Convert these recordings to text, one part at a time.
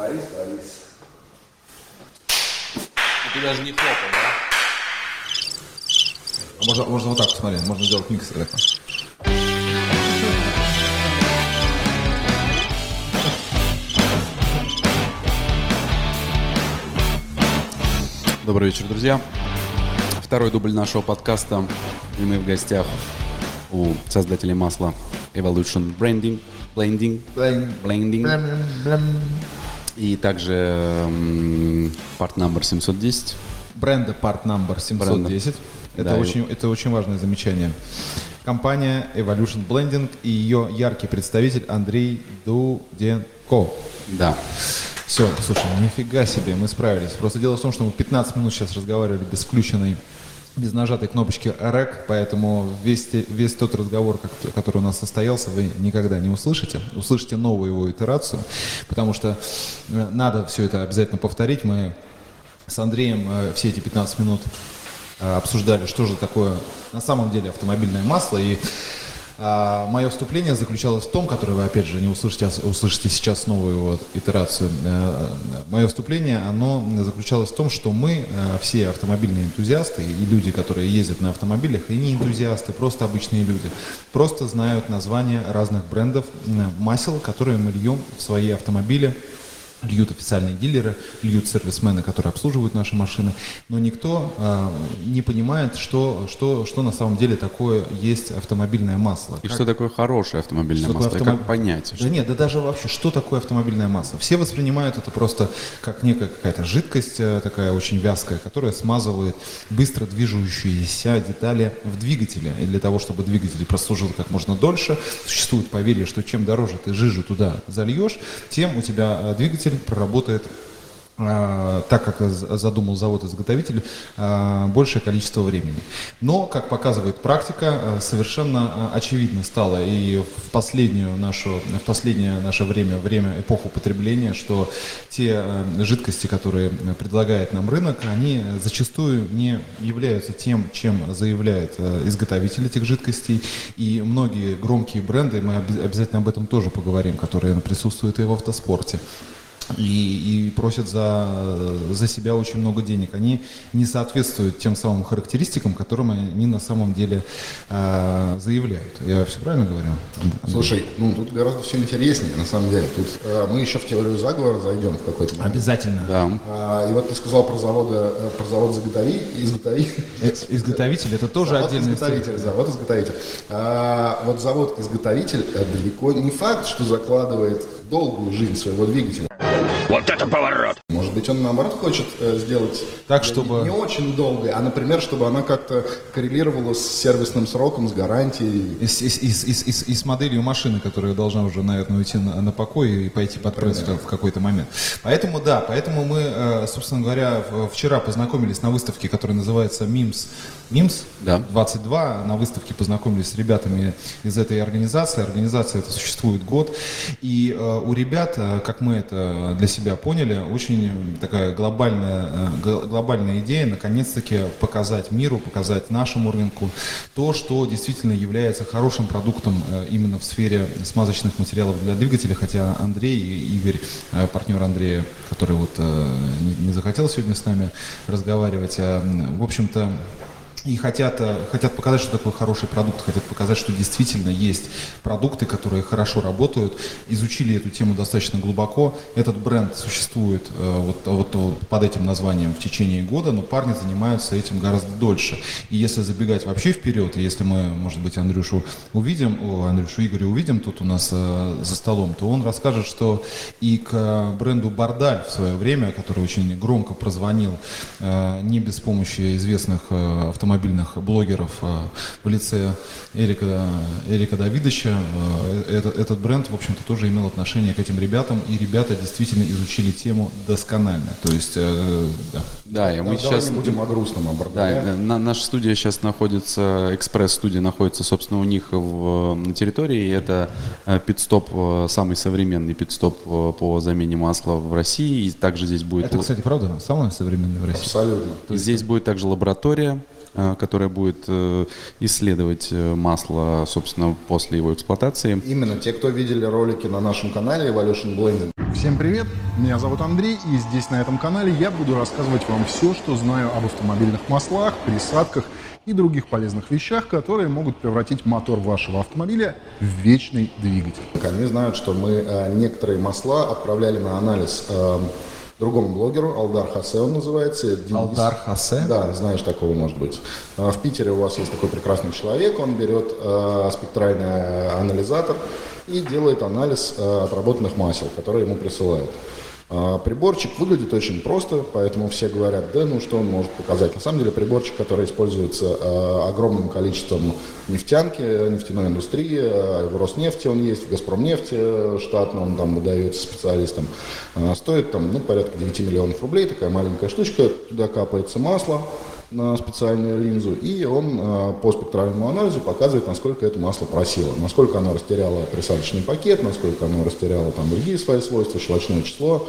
Борис, Борис. Ты даже не хлопал, да? А Можно, можно вот так посмотреть, можно сделать микс этого. Добрый вечер, друзья. Второй дубль нашего подкаста. И мы в гостях у создателей масла Evolution Branding, Blending, Blending. И также part number 710. Бренда Part Number 710. Это, Да, очень, это очень важное замечание. Компания Evolution Blending и ее яркий представитель Андрей Дуденко. Да. Все, слушай, нифига себе, мы справились. Просто дело в том, что мы 15 минут сейчас разговаривали без включенной, без нажатой кнопочки REC, поэтому весь, весь тот разговор, который у нас состоялся, вы никогда не услышите. Услышите новую его итерацию, потому что э, надо все это обязательно повторить. Мы с Андреем э, все эти 15 минут э, обсуждали, что же такое на самом деле автомобильное масло. И а, мое вступление заключалось в том, которое вы опять же не услышите, а услышите сейчас новую его итерацию. Э, Мое вступление, оно заключалось в том, что мы э, все автомобильные энтузиасты и люди, которые ездят на автомобилях, и не энтузиасты, просто обычные люди, просто знают названия разных брендов э, масел, которые мы льем в свои автомобили льют официальные дилеры, льют сервисмены, которые обслуживают наши машины, но никто а, не понимает, что, что, что на самом деле такое есть автомобильное масло. И Как- что такое хорошее автомобильное что масло? И автомоб- Как понять? Да нет, да даже вообще, что такое автомобильное масло? Все воспринимают это просто как некая какая-то жидкость э, такая очень вязкая, которая смазывает быстро движущиеся детали в двигателе. И для того, чтобы двигатель прослужил как можно дольше, существует поверье, что чем дороже ты жижу туда зальешь, тем у тебя э, двигатель проработает а, так как задумал завод-изготовитель, а, большее количество времени. Но, как показывает практика, а, совершенно очевидно стало и в, последнюю нашу, в последнее наше время, время эпоху потребления, что те жидкости, которые предлагает нам рынок, они зачастую не являются тем, чем заявляет изготовитель этих жидкостей. И многие громкие бренды, мы обязательно об этом тоже поговорим, которые присутствуют и в автоспорте, и, и просят за, за себя очень много денег. Они не соответствуют тем самым характеристикам, которым они на самом деле а, заявляют. Я все правильно говорю? Слушай, ну тут гораздо все интереснее, на самом деле. Тут э, мы еще в теорию заговора зайдем в какой-то момент. Обязательно. Да. А, и вот ты сказал про заводы, э, про завод заготови, изготови. Э, Изготовитель это тоже завод отдельная изготовитель, завод изготовитель. А, вот завод изготовитель э, далеко не факт, что закладывает долгую жизнь своего двигателя. Вот это поворот! Может быть, он наоборот хочет э, сделать Так, чтобы- не, очень долгой, а, например, чтобы она как-то коррелировала с сервисным сроком, с гарантией. И с, и и и и и с моделью машины, которая должна уже, наверное, уйти на, на покой и пойти под пресс в какой-то момент. Поэтому, да, поэтому мы, э, собственно говоря, вчера познакомились на выставке, которая называется МИМС. МИМС Да. 22. На выставке познакомились с ребятами из этой организации. Организация эта существует год. И э, у ребят, э, как мы это для себя поняли, очень такая глобальная, э, гл- глобальная идея наконец-таки показать миру, показать нашему рынку то, что действительно является хорошим продуктом э, именно в сфере смазочных материалов для двигателя. Хотя Андрей и Игорь, э, партнер Андрея, который вот э, не, не захотел сегодня с нами разговаривать, а, в общем-то, и хотят, э, хотят показать, что такое хороший продукт, хотят показать, что действительно есть продукты, которые хорошо работают, изучили эту тему достаточно глубоко. Этот бренд существует э, вот, вот, вот под этим названием в течение года, но парни занимаются этим гораздо дольше. И если забегать вообще вперед, если мы, может быть, Андрюшу увидим, о, Андрюшу Игоря увидим тут у нас э, за столом, то он расскажет, что и к бренду Бардаль в свое время, который очень громко прозвонил, э, не без помощи известных э, автомобильных блогеров э, в лице Эрика, Эрика Давидовича, э, этот, этот бренд, в общем-то, тоже имел отношение к этим ребятам, и ребята действительно изучили тему досконально. То есть, э, да. Да, и мы Давай сейчас... не будем о грустном, о Да, на- наша студия сейчас находится, экспресс-студия находится, собственно, у них в, на территории. Это пит-стоп, самый современный пит-стоп по замене масла в России. И также здесь будет... Это, кстати, правда, самое современное в России. Абсолютно. Здесь будет также лаборатория, которая будет э, исследовать э, масло, собственно, после его эксплуатации. Именно те, кто видели ролики на нашем канале Evolution Blending, Всем привет, меня зовут Андрей, и здесь на этом канале я буду рассказывать вам все, что знаю об автомобильных маслах, присадках и других полезных вещах, которые могут превратить мотор вашего автомобиля в вечный двигатель. Они знают, что мы э, некоторые масла отправляли на анализ э, другому блогеру, Алдар Хасе он называется. Денис. Алдар Хасе? Да, знаешь, такого может быть. А, В Питере у вас есть такой прекрасный человек, он берет э, спектральный анализатор и делает анализ э, отработанных масел, которые ему присылают. А, Приборчик выглядит очень просто, поэтому все говорят, да, ну что он может показать. На самом деле приборчик, который используется э, огромным количеством нефтянки, нефтяной индустрии, э, в Роснефти он есть, в Газпромнефти э, штатно он там выдается специалистам, стоит там, ну, порядка 9 миллионов рублей, такая маленькая штучка, туда капается масло, на специальную линзу, и он э, по спектральному анализу показывает, насколько это масло просило, насколько оно растеряло присадочный пакет, насколько оно растеряло там другие свои свойства, щелочное число.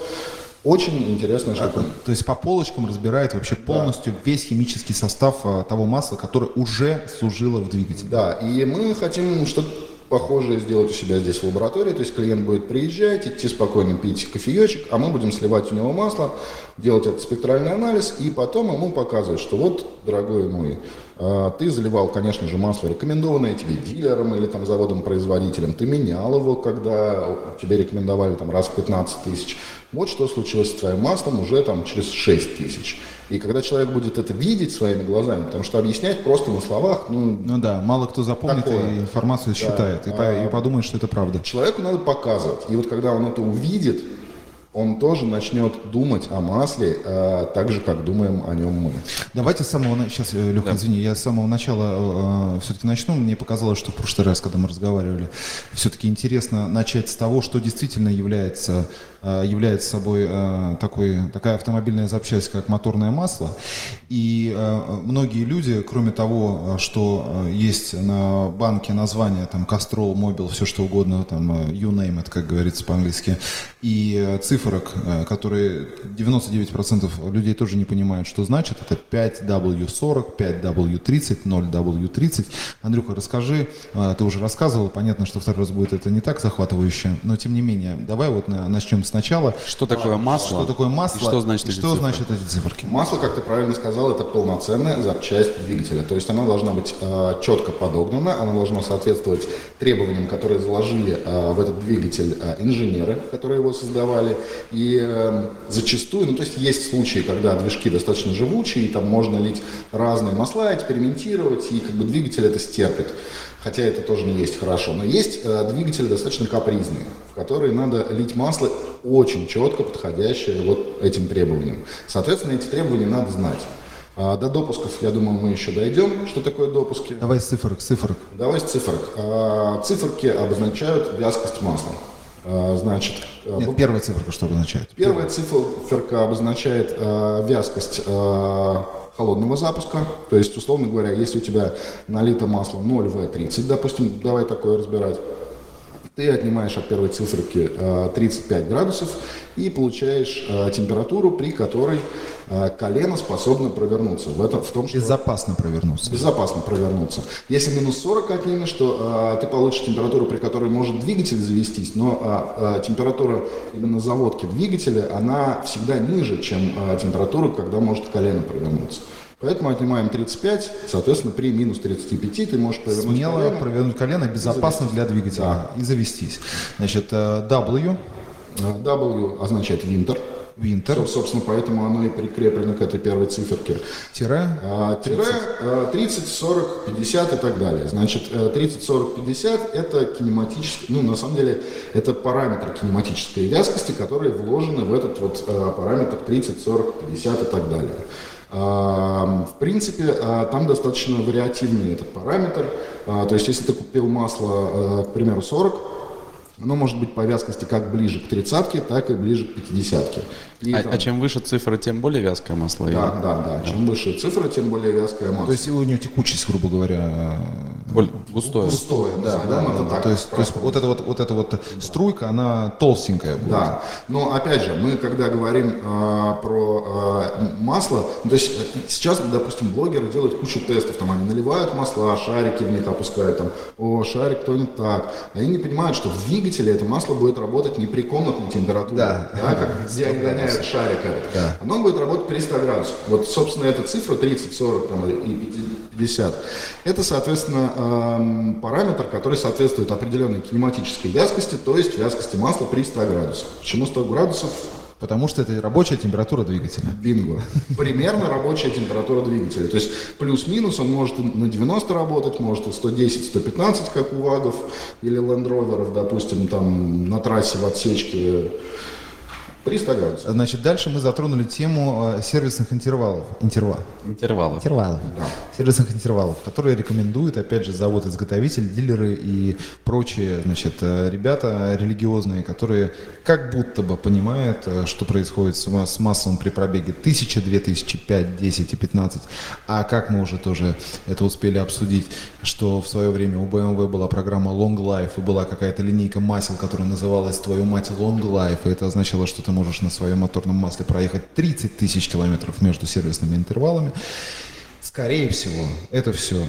Очень интересная штука. То есть по полочкам разбирает вообще полностью весь химический состав а, того масла, которое уже служило в двигателе. Да, и мы хотим что-то похожее сделать у себя здесь в лаборатории. То есть клиент будет приезжать, идти спокойно пить кофеечек, а мы будем сливать у него масло, делать этот спектральный анализ, и потом ему показывать, что вот, дорогой мой, а, ты заливал, конечно же, масло, рекомендованное тебе дилером или там заводом-производителем. Ты менял его, когда тебе рекомендовали там раз в 15 тысяч. Вот что случилось с твоим маслом уже там через 6 тысяч. И когда человек будет это видеть своими глазами, потому что объяснять просто на словах, ну, Ну да, мало кто запомнит Такое. и информацию считает, и, А, и подумает, что это правда. человеку надо показывать. И вот когда он это увидит, он тоже начнет думать о масле э, так же, как думаем о нем мы. Давайте с самого сейчас, Леха, извини, я с самого начала все-таки начну. Мне показалось, что в прошлый раз, когда мы разговаривали, все-таки интересно начать с того, что действительно является, э, является собой э, такой, такая автомобильная запчасть, как моторное масло. И э, многие люди, кроме того, э, что э, есть на банке название, там, Castrol, Mobil, все что угодно, там, э, you name it, как говорится по-английски, и э, цифрок, э, которые 99% людей тоже не понимают, что значит. Это 5W40, 5W30, 0W30. Андрюха, расскажи, э, ты уже рассказывал, понятно, что второй раз будет это не так захватывающе, но тем не менее, давай вот на- начнем сначала. Что такое масло? Что такое масло? И что значит и эти что цифры? значит эти циферки? Масло, как ты правильно сказал, это полноценная запчасть двигателя. То есть она должна быть э, четко подогнана, она должна соответствовать требованиям, которые заложили э, в этот двигатель э, инженеры, которые его создавали. И э, зачастую, ну то есть есть случаи, когда движки достаточно живучие, и там можно лить разные масла, экспериментировать, и как бы двигатель это стерпит. Хотя это тоже не есть хорошо. Но есть э, двигатели достаточно капризные, в которые надо лить масло очень четко подходящее вот этим требованиям. Соответственно, эти требования надо знать. А до допусков, я думаю, мы еще дойдем. Что такое допуски? Давай с цифрок, цифрок. Давай с цифрок. А, Циферки обозначают вязкость масла. А, Значит, а, Нет, первая циферка что обозначает? Первая циферка обозначает э, вязкость э, холодного запуска. То есть, условно говоря, если у тебя налито масло 0В30, допустим, давай такое разбирать, ты отнимаешь от первой циферки э, 35 градусов и получаешь э, температуру, при которой э, колено способно провернуться. В, этом, в том, что Безопасно провернулся. безопасно провернуться. Если минус 40 отнимешь, то э, ты получишь температуру, при которой может двигатель завестись, но э, э, температура именно заводки двигателя, она всегда ниже, чем э, температура, когда может колено провернуться. Поэтому отнимаем 35, соответственно, при минус 35 ты можешь провернуть Смело колено. провернуть колено безопасно для двигателя и завестись. Значит, э, W, W означает винтер. Winter, Соб- Собственно, поэтому оно и прикреплено к этой первой циферке. тире, А, Тире э, 30, 40, 50 и так далее. Значит, э, 30, 40, 50 это кинематический, ну, на самом деле, это параметры кинематической вязкости, которые вложены в этот вот э, параметр 30, 40, 50 и так далее. А, В принципе, а, там достаточно вариативный этот параметр. А, То есть, если ты купил масло, э, к примеру, 40, оно может быть по вязкости как ближе к тридцатке, так и ближе к 50-ке. И А, там- а чем выше цифра, тем более вязкое масло? или- Да, да, да. Чем выше цифра, тем более вязкое масло. то есть у нее текучесть, грубо говоря, Более густое. Густое, да, да, это так. то есть, то есть вот эта вот, вот эта вот струйка, она толстенькая будет. Да, но опять же, мы когда говорим а, про а, масло, ну, то есть э, сейчас, допустим, блогеры делают кучу тестов, там они наливают масла, шарики в них опускают, там, о, шарик тонет так. Они не понимают, что в двигателе это масло будет работать не при комнатной температуре, Да. как где они гоняют шарик этот. Да. Оно будет работать при 100 градусах. Вот, собственно, эта цифра 30, 40 там, и 50. Это, соответственно, эм, параметр, который соответствует определенной кинематической вязкости, то есть вязкости масла при 100 градусах. Почему 100 градусов? Потому что это рабочая температура двигателя. Бинго. Примерно рабочая температура двигателя. То есть плюс-минус он может на 90 работать, может и 110-115, как у ВАГов или Лендроверов, допустим, там на трассе в отсечке при 100 градусах. Значит, дальше мы затронули тему э, сервисных интервалов. Интерва. Интервалы. Интервалов. Сервисных интервалов, которые рекомендуют, опять же, завод-изготовитель, дилеры и прочие, значит, э, ребята религиозные, которые как будто бы понимают, э, что происходит с, ма- с маслом при пробеге 1000, 2000, 5, 10 и 15. А как мы уже тоже это успели обсудить, что в свое время у BMW была программа Long Life и была какая-то линейка масел, которая называлась «Твою мать Long Life», и это означало, что ты можешь на своем моторном масле проехать 30 тысяч километров между сервисными интервалами. Скорее всего, это все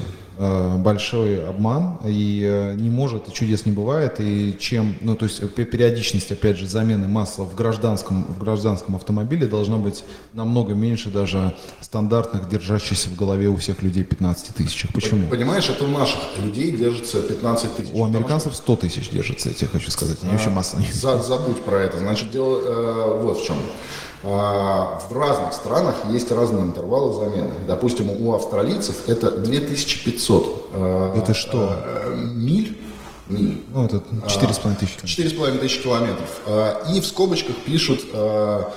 большой обман, и э, не может, и чудес не бывает, и чем, ну, то есть пе- периодичность, опять же, замены масла в гражданском, в гражданском автомобиле должна быть намного меньше даже стандартных, держащихся в голове у всех людей 15 тысяч. Почему? Понимаешь, это у наших людей держится 15 тысяч. У американцев 100 тысяч держится, я тебе хочу сказать, они вообще масса не За- забудь про это. Значит, дело э, вот в чем. А, в разных странах есть разные интервалы замены. Допустим, у австралийцев это 2500 э, Это что? э, миль. миль. Ну, это 4,5 тысячи. Четыре с половиной тысячи километров. А, И в скобочках пишут а,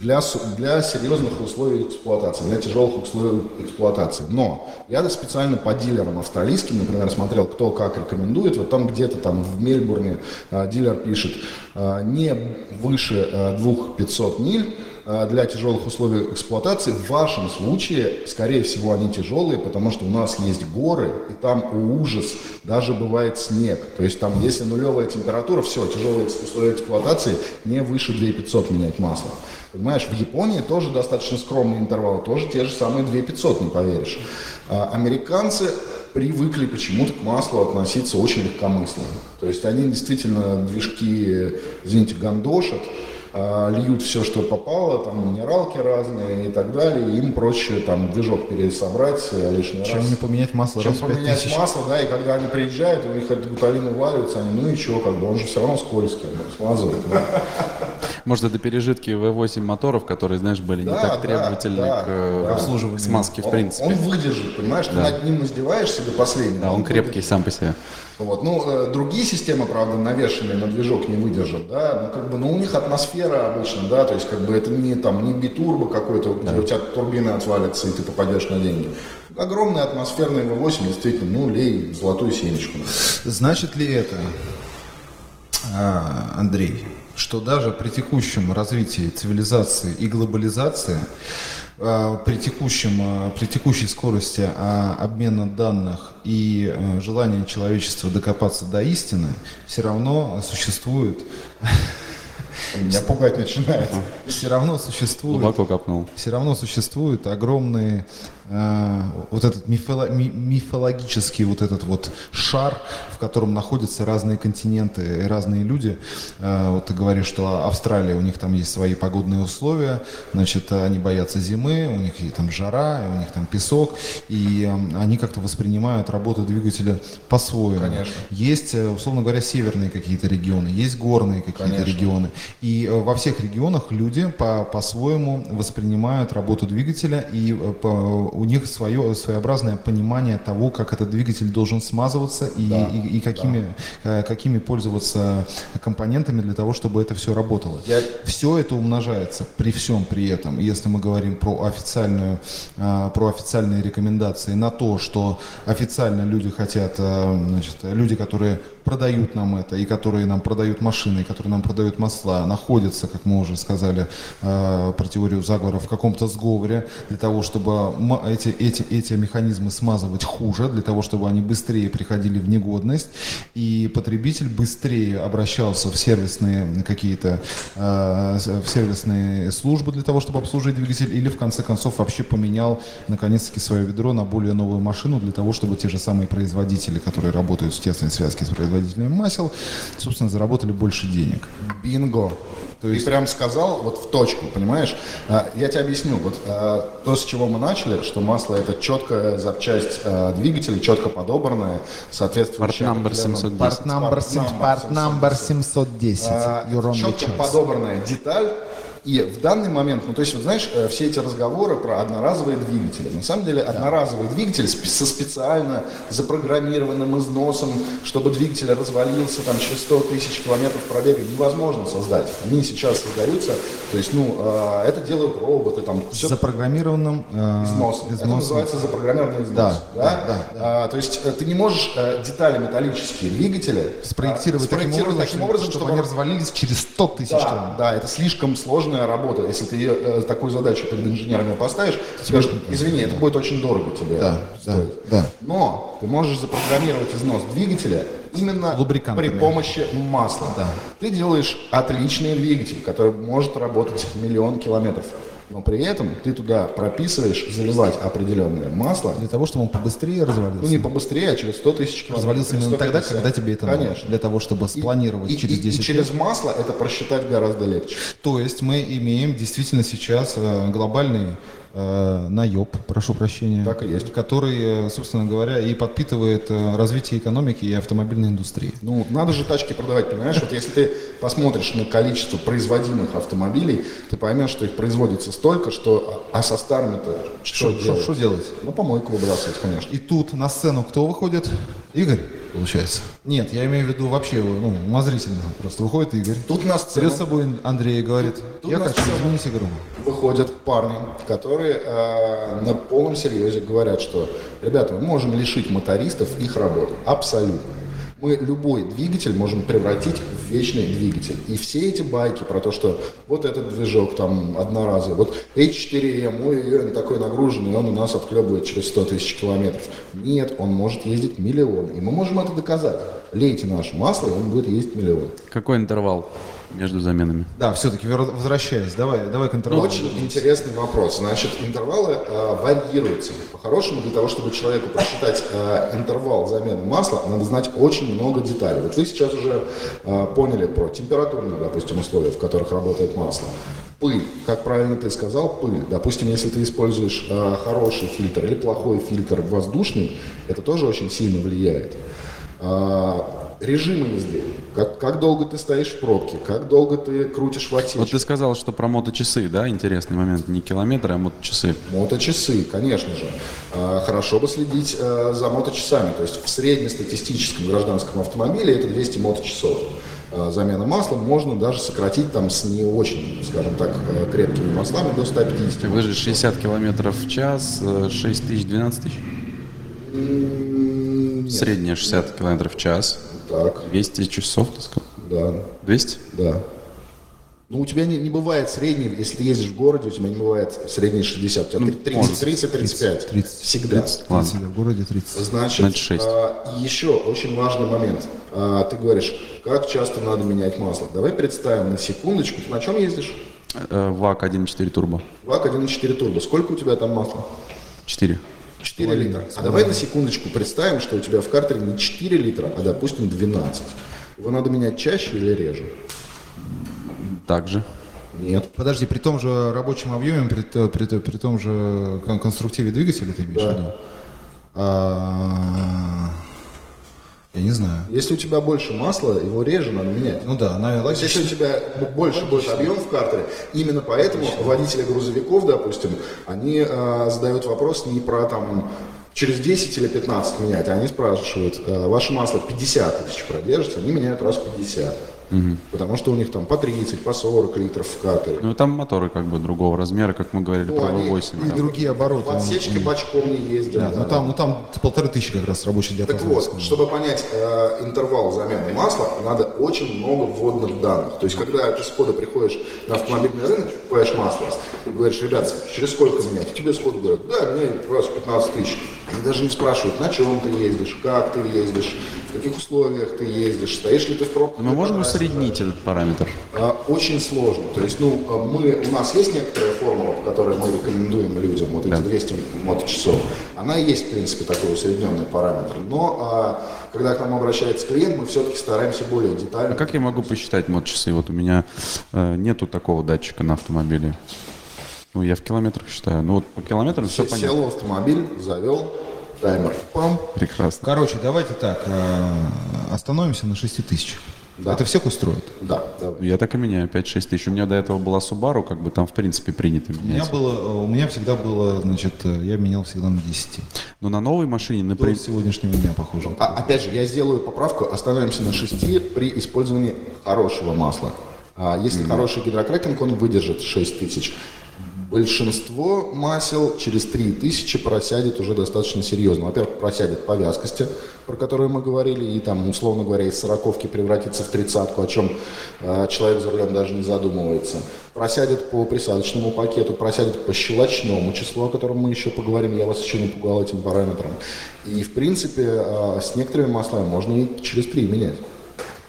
для, для серьезных условий эксплуатации, для тяжелых условий эксплуатации. Но я специально по дилерам австралийским, например, смотрел, кто как рекомендует. Вот там где-то там в Мельбурне а, дилер пишет а, не выше а, 2500 миль, для тяжелых условий эксплуатации. В вашем случае, скорее всего, они тяжелые, потому что у нас есть горы, и там ужас, даже бывает снег. То есть там, если нулевая температура, все, тяжелые условия эксплуатации, не выше 2500 менять масло. Понимаешь, в Японии тоже достаточно скромные интервалы, тоже те же самые 2500, не поверишь. А американцы привыкли почему-то к маслу относиться очень легкомысленно. То есть они действительно движки, извините, гандошат, льют все, что попало, там минералки разные и так далее, им проще там движок пересобрать э, лишний Чем раз. не поменять масло Чем раз в 5 поменять тысяч. масло, да, и когда они приезжают, у них от гуталина валиваются, они, ну и что, как бы, он же все равно скользкий, он смазывает. да. Может, это пережитки V8 моторов, которые, знаешь, были не Да, так да, требовательны да, к э, да. обслуживанию, к смазке, в Он- принципе. Он, выдержит, понимаешь, ты над ним издеваешься до последнего. Да, он крепкий сам по себе. Вот. Ну, э, другие системы, правда, навешенные на движок не выдержат, да, ну, как бы, ну, у них атмосфера обычно, да, то есть, как бы, это не там, не битурбо какой-то, где у тебя турбина отвалится, и ты попадешь на деньги. Огромный атмосферный V8, действительно, ну, лей золотую семечку. Значит ли это, а, Андрей, что даже при текущем развитии цивилизации и глобализации, при, текущем, а, при текущей скорости а, обмена данных и а, желании человечества докопаться до истины, все равно существует, Меня пугать начинает. все равно существует Глубоко копнул. все равно существует огромный э, вот этот мифоло- ми- мифологический вот этот вот шар, в котором находятся разные континенты и разные люди. Э, вот ты говоришь, что Австралия, у них там есть свои погодные условия, значит, они боятся зимы, у них там жара, у них там песок, и э, они как-то воспринимают работу двигателя по-своему. Конечно. Есть, э, условно говоря, северные какие-то регионы, есть горные какие-то регионы. И э, во всех регионах люди по- по-своему воспринимают работу двигателя, и э, по- у них свое своеобразное понимание того, как этот двигатель должен смазываться и, Да, и- и какими, э, какими пользоваться компонентами для того, чтобы это все работало. Я- Все это умножается при всем при этом, если мы говорим про официальную, э, про официальные рекомендации на то, что официально люди хотят, э, значит, люди, которые продают нам это, и которые нам продают машины, и которые нам продают масла, находятся, как мы уже сказали, э, про теорию заговора, в каком-то сговоре для того, чтобы эти, эти, эти механизмы смазывать хуже, для того, чтобы они быстрее приходили в негодность, и потребитель быстрее обращался в сервисные какие-то, э, в сервисные службы для того, чтобы обслужить двигатель, или в конце концов вообще поменял наконец-таки свое ведро на более новую машину для того, чтобы те же самые производители, которые работают в тесной связке с производителем, производителями масел, собственно, заработали больше денег. Бинго. То есть... Ты прям сказал вот в точку, понимаешь? А, я тебе объясню. Вот а, то, с чего мы начали, что масло это четкая запчасть а, двигателя, четко подобранная, соответствующая... Part number 710. Part number, part number 710. Четко подобранная деталь, и в данный момент, ну то есть, вот знаешь, э, все эти разговоры про одноразовые двигатели, на самом деле одноразовый двигатель со специально запрограммированным износом, чтобы двигатель развалился там через 100 тысяч километров пробега, невозможно создать. Они сейчас создаются, то есть, ну, э, это делают роботы, там, все запрограммированным э, износом. износом. Это называется запрограммированный износ. Да, да? Да, да, да. А, то есть, ты не можешь детали металлические двигателя спроектировать, а, спроектировать таким, образом, таким образом, чтобы, чтобы они развалились через 100 тысяч да, километров. Да, это слишком сложно сложная работа. Если ты э, такую задачу перед инженерами поставишь, скажешь, извини, это будет очень дорого тебе да. Да, да. Но ты можешь запрограммировать износ двигателя именно при помощи масла. Да. Ты делаешь отличный двигатель, который может работать миллион километров. Но при этом ты туда прописываешь заливать определенное масло. Для того, чтобы он побыстрее развалился? Ну, не побыстрее, а через 100 тысяч километров. Развалился именно тогда, когда тебе это Конечно. надо. Для того, чтобы спланировать и, через 10 и, и через масло это просчитать гораздо легче. То есть мы имеем действительно сейчас э, глобальный э, наеб, прошу прощения, так и есть. который, э, собственно говоря, и подпитывает э, развитие экономики и автомобильной индустрии. Ну, надо же тачки продавать, понимаешь? Вот если ты посмотришь на количество производимых автомобилей, ты поймешь, что их производится столько, что... А со старыми-то что, что, делать? что делать? Ну, помойку выбрасывать, конечно. И тут на сцену кто выходит? Игорь, получается. Нет, я имею в виду вообще, ну, умозрительно. Просто выходит Игорь. Тут на сцену... Берет с собой Андрей и говорит, тут я хочу изменить игру. Выходят парни, которые э, на полном серьезе говорят, что, ребята, мы можем лишить мотористов их работы. Абсолютно мы любой двигатель можем превратить в вечный двигатель. И все эти байки про то, что вот этот движок там одноразовый, вот H4M, ой, он такой нагруженный, он у нас отклебывает через 100 тысяч километров. Нет, он может ездить миллион. И мы можем это доказать. Лейте наше масло, и он будет ездить миллион. Какой интервал? Между заменами. Да, все-таки возвращаясь, давай, давай к интервалу. Очень интересный вопрос. Значит, интервалы э, варьируются. По-хорошему, для того, чтобы человеку просчитать э, интервал замены масла, надо знать очень много деталей. Вот вы сейчас уже э, поняли про температурные, допустим, условия, в которых работает масло. Пыль, как правильно ты сказал, пыль. Допустим, если ты используешь э, хороший фильтр или плохой фильтр воздушный, это тоже очень сильно влияет. Э, режимы езды. Как, как долго ты стоишь в пробке, как долго ты крутишь в отсечке. Вот ты сказал, что про моточасы, да, интересный момент. Не километры, а моточасы. Моточасы, конечно же. А, хорошо бы следить а, за моточасами. То есть в среднестатистическом гражданском автомобиле это 200 моточасов. А, замена масла можно даже сократить там с не очень, скажем так, крепкими маслами до 150. Вы же 60 километров в час, 6 тысяч, 12 тысяч? Средняя 60 километров в час. Так. 200 часов, ты сказал? Да. 200? Да. Ну, у тебя не, не бывает средний, если ты ездишь в городе, у тебя не бывает средний 60, у тебя ну, 30, 30, 35. 30, Всегда. 30, 30, в городе 30. Значит, Значит 6. А, еще очень важный момент. А, ты говоришь, как часто надо менять масло. Давай представим на секундочку, ты на чем ездишь? Э, ВАК 1.4 турбо. ВАК 1.4 турбо. Сколько у тебя там масла? 4. 4 литра. А давай на секундочку представим, что у тебя в картере не 4 литра, а, допустим, 12. Его надо менять чаще или реже? Так же. Нет. Подожди, при том же рабочем объеме, при, при, при том же конструктиве двигателя ты имеешь да. в виду? А, я не знаю. Если у тебя больше масла, его реже надо менять. Ну да, наверное. Если у тебя больше будет объем в картере, именно поэтому логично. водители грузовиков, допустим, они э, задают вопрос не про там через 10 или 15 менять, а они спрашивают, э, ваше масло 50 тысяч продержится, они меняют раз 50. Угу. Потому что у них там по 30, по 40 литров в катере. Ну там моторы как бы другого размера, как мы говорили, ну, про V8. И там. другие обороты. Подсечки бочком не ездят. Да, да, ну, там, ну там полторы тысячи как раз рабочий диапазон. Так вот, чтобы понять э, интервал замены масла, надо очень много вводных данных. То есть, когда ты сходу приходишь на автомобильный рынок, покупаешь масло, ты говоришь, ребят, через сколько менять? Тебе сходу говорят, да, мне раз 15 тысяч. Они даже не спрашивают, на чем ты ездишь, как ты ездишь, в каких условиях ты ездишь, стоишь ли ты в пробках. Мы можем усреднить этот параметр. А, Очень сложно. То есть, ну, а, мы, у нас есть некоторая формула, по которой мы рекомендуем людям, вот эти 200 моточасов. Она есть, в принципе, такой усредненный параметр. Но а, когда к нам обращается клиент, мы все-таки стараемся более детально. А как я могу посчитать мод-часы? Вот у меня э, нету такого датчика на автомобиле. Ну, я в километрах считаю. Ну, вот по километрам все понятно. Сел в автомобиль, завел, таймер, пам, Прекрасно. Короче, давайте так, э, остановимся на 6 тысяч. Да. Это всех устроит? да, да. Я так и меняю 5-6 тысяч. У меня до этого была Subaru, как бы там в принципе принято У меня менять. было, э, у меня всегда было, значит, э, я менял всегда на 10. Но на новой машине, До например, сегодняшнего дня, похоже. А, опять же, я сделаю поправку, остановимся на 6 при использовании хорошего масла. А если хороший гидрокракинг, он выдержит 6 тысяч. Большинство масел через 3000 просядет уже достаточно серьезно. Во-первых, просядет по вязкости, про которую мы говорили, и там, условно говоря, из сороковки превратится в тридцатку, о чем э, человек за рулем даже не задумывается. Просядет по присадочному пакету, просядет по щелочному числу, о котором мы еще поговорим. Я вас еще не пугал этим параметром. И, в принципе, э, с некоторыми маслами можно и через 3 менять.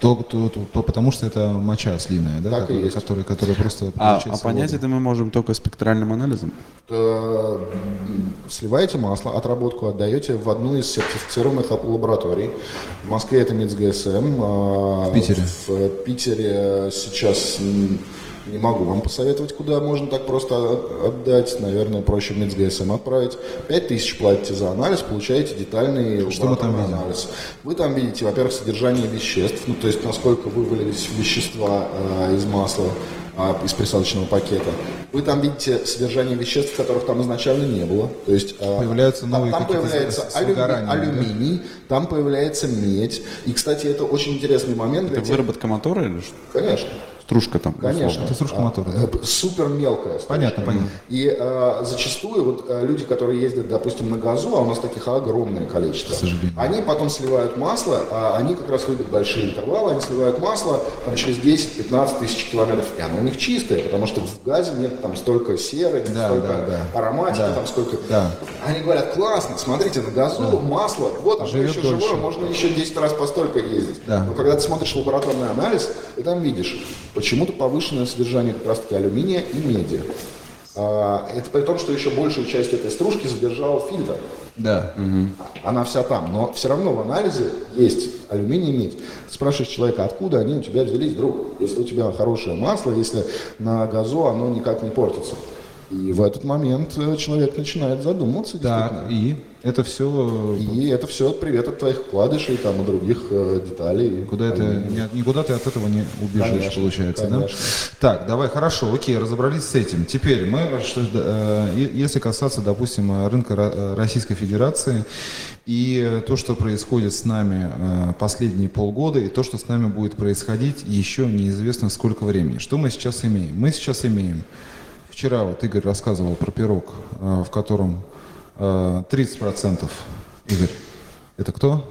То, то- то- то потому что это моча слиная, да, Так и которая, есть. которая, которая просто а, а понять воду. это мы можем только спектральным анализом? Э, сливаете масло, отработку отдаете в одну из сертифицированных лабораторий. В Москве это МИЦ ГСМ. а В Питере? В Питере сейчас не могу вам посоветовать, куда можно так просто от- отдать. Наверное, проще в МИЦ ГСМ отправить. 5000 платите за анализ, получаете детальный Что мы там видим? анализ. Вы там видите, во-первых, содержание веществ, ну, то есть насколько вывалились вещества э, из масла, а, из присадочного пакета. Вы там видите содержание веществ, которых там изначально не было. То есть э, Появляются там- новые там, какие-то появляется алюми- выгоранием, да? алюминий, там появляется медь. И, кстати, это очень интересный момент для Это тех- выработка мотора или что? Конечно. Стружка там. Конечно. условно. Это стружка мотора, да? Э, Супер мелкая. Понятно, понятно. И э, зачастую вот э, люди, которые ездят, допустим, на газу, а у нас таких огромное количество, К сожалению. они потом сливают масло, а они как раз любят большие интервалы, они сливают масло там, через 10-15 тысяч километров, и оно у них чистое, потому что в газе нет там столько серы, нет Да, столько да, да. ароматики, Да. там сколько. Да. Они говорят, классно, смотрите, на газу масло, вот оно Живет еще дольше. живое, можно еще 10 раз постолько ездить. Да. Но когда ты смотришь лабораторный анализ, ты там видишь почему-то повышенное содержание как раз-таки алюминия и меди. А, это при том, что еще большую часть этой стружки задержал фильтр. Да. Она вся там, но все равно в анализе есть алюминий и медь. Ты спрашиваешь человека, откуда они у тебя взялись, друг, если у тебя хорошее масло, если на газу оно никак не портится. И в этот момент э, человек начинает задумываться. Действительно. и это все И это все привет от твоих вкладышей там, и других э, деталей. Куда это, ни- никуда ты от этого не убежишь, Конечно, получается, конечно. да? Так, давай, хорошо, окей, разобрались с этим. Теперь мы, что э, если касаться, допустим, э, рынка Ро- э, Российской Федерации и э, то, что происходит с нами э, последние полгода, и то, что с нами будет происходить еще неизвестно сколько времени. Что мы сейчас имеем? Мы сейчас имеем, вчера вот Игорь рассказывал про пирог, э, в котором э, 30%, Игорь, это кто?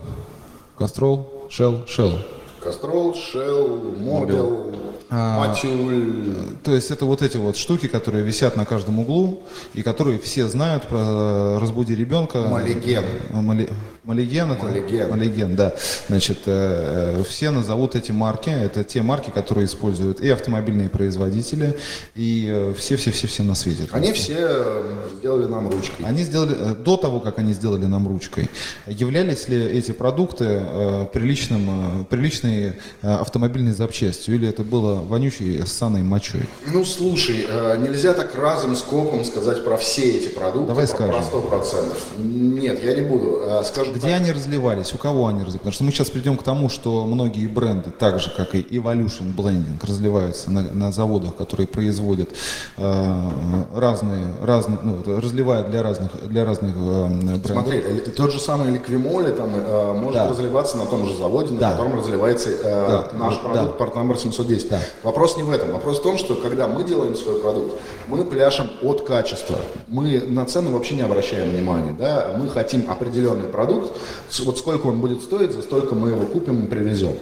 Кастрол, Шел, Шел. Кастрол, Шелл, Мобил, А, Матюль. То есть это вот эти вот штуки, которые висят на каждом углу и которые все знают про э, «Разбуди ребенка». Малиген. Мали- Малиген это? Малиген. Малиген, да. Значит, э, э, все назовут эти марки. Это те марки, которые используют и автомобильные производители, и все-все-все-все на свете. Они все сделали нам ручкой. Они сделали, до того, как они сделали нам ручкой, являлись ли эти продукты э, приличным, э, приличной э, автомобильной запчастью, или это было вонючей ссаной мочой? Ну, слушай, э, нельзя так разом, скопом сказать про все эти продукты, Давай про, скажем. про 100%. Нет, я не буду. Э, Скажу Где так. они разливались, у кого они разливались? Потому что мы сейчас придем к тому, что многие бренды, так же как и Evolution Blending, разливаются на, на заводах, которые производят э, разные, разные ну, разливают для разных, для разных э, брендов. Смотри, э, тот же самый ликвимоли там, э, может Да. разливаться на том же заводе, на Да. котором разливается э, Да. наш Да. продукт, порт номер 710. Да. Вопрос не в этом. Вопрос в том, что когда мы делаем свой продукт, мы пляшем от качества. Мы на цену вообще не обращаем внимания. Да? Мы хотим определенный продукт, вот сколько он будет стоить, за столько мы его купим и привезем.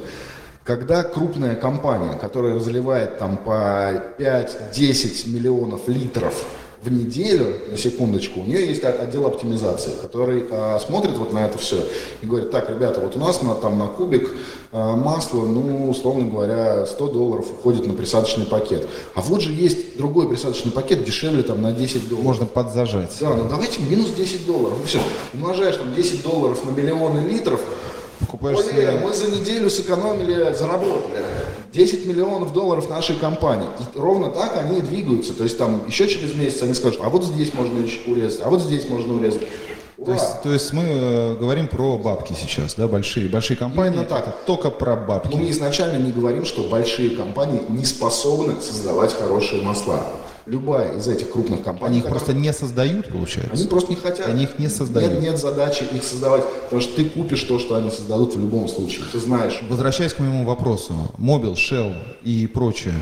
Когда крупная компания, которая разливает там по 5-10 миллионов литров в неделю, на секундочку, у нее есть отдел оптимизации, который а, смотрит вот на это все и говорит, так, ребята, вот у нас на, там на кубик а, масла, ну, условно говоря, 100 долларов уходит на присадочный пакет. А вот же есть другой присадочный пакет, дешевле там на 10 долларов. Можно подзажать. Да, ну давайте минус 10 долларов. Ну, все, умножаешь там 10 долларов на миллионы литров, Покупаешь Ой, себе... мы за неделю сэкономили, заработали 10 миллионов долларов нашей компании. И ровно так они и двигаются. То есть там еще через месяц они скажут, а вот здесь можно урезать, а вот здесь можно урезать. То есть, то есть мы э, говорим про бабки сейчас, да, большие, большие компании. Именно так. только про бабки. Ну, мы изначально не говорим, что большие компании не способны создавать хорошие масла. Любая из этих крупных компаний... Они их которые- просто не создают, получается. Они просто не хотят. Они их не создают. Нет, нет задачи их создавать, потому что ты купишь то, что они создадут в любом случае. Ты знаешь. Возвращаясь к моему вопросу, Мобил, Shell и прочее,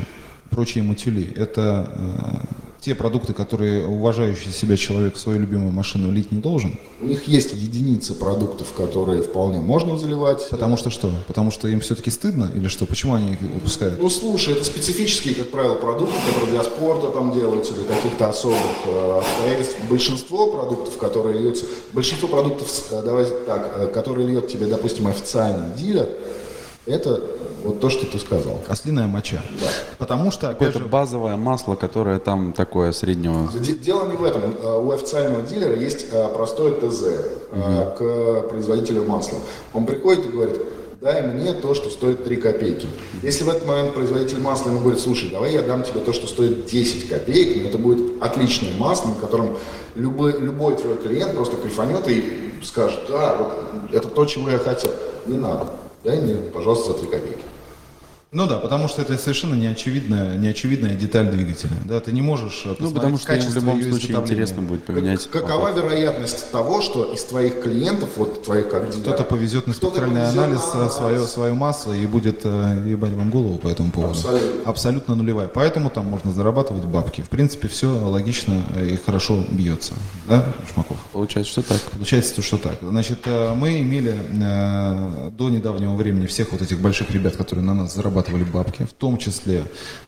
прочие матюли, это э, те продукты, которые уважающий себя человек в свою любимую машину лить не должен? У них есть единицы продуктов, которые вполне можно заливать. Потому что что? Потому что им все-таки стыдно или что? Почему они их выпускают? Ну, слушай, это специфические, как правило, продукты, которые для спорта там делаются, для каких-то особых э, обстоятельств. Большинство продуктов, которые льются, большинство продуктов, э, давай так, э, которые льет тебе, допустим, официальный дилер, это вот то, что ты сказал. Ослиная моча. Потому что, опять Какое-то же, базовое масло, которое там такое среднего. Де- Дело не в этом. Э, У официального дилера есть э, простое ТЗ э, к производителю масла. Он приходит и говорит, дай мне то, что стоит 3 копейки. Если в этот момент производитель масла ему говорит, слушай, давай я дам тебе то, что стоит 10 копеек, это будет отличное масло, на котором любой, любой твой клиент просто кайфанет и скажет, да, вот это то, чего я хотел. Не надо. Дай мне, пожалуйста, за 3 копейки. Ну да, потому что это совершенно неочевидная, неочевидная деталь двигателя. Да, ты не можешь Ну, потому что в любом случае изготовления. интересно будет поменять. Как- Какова вероятность того, что из твоих клиентов, вот твоих как Кто-то повезет на спектральный повезет анализ на э, свое, свое масло и будет э, ебать вам голову по этому поводу. Абсолютно. Абсолютно нулевая. Поэтому там можно зарабатывать бабки. В принципе, все логично и хорошо бьется. Да, Шмаков? Получается, что так. Получается, что так. Значит, э, мы имели э, до недавнего времени всех вот этих больших ребят, которые на нас зарабатывали бабки, в том числе,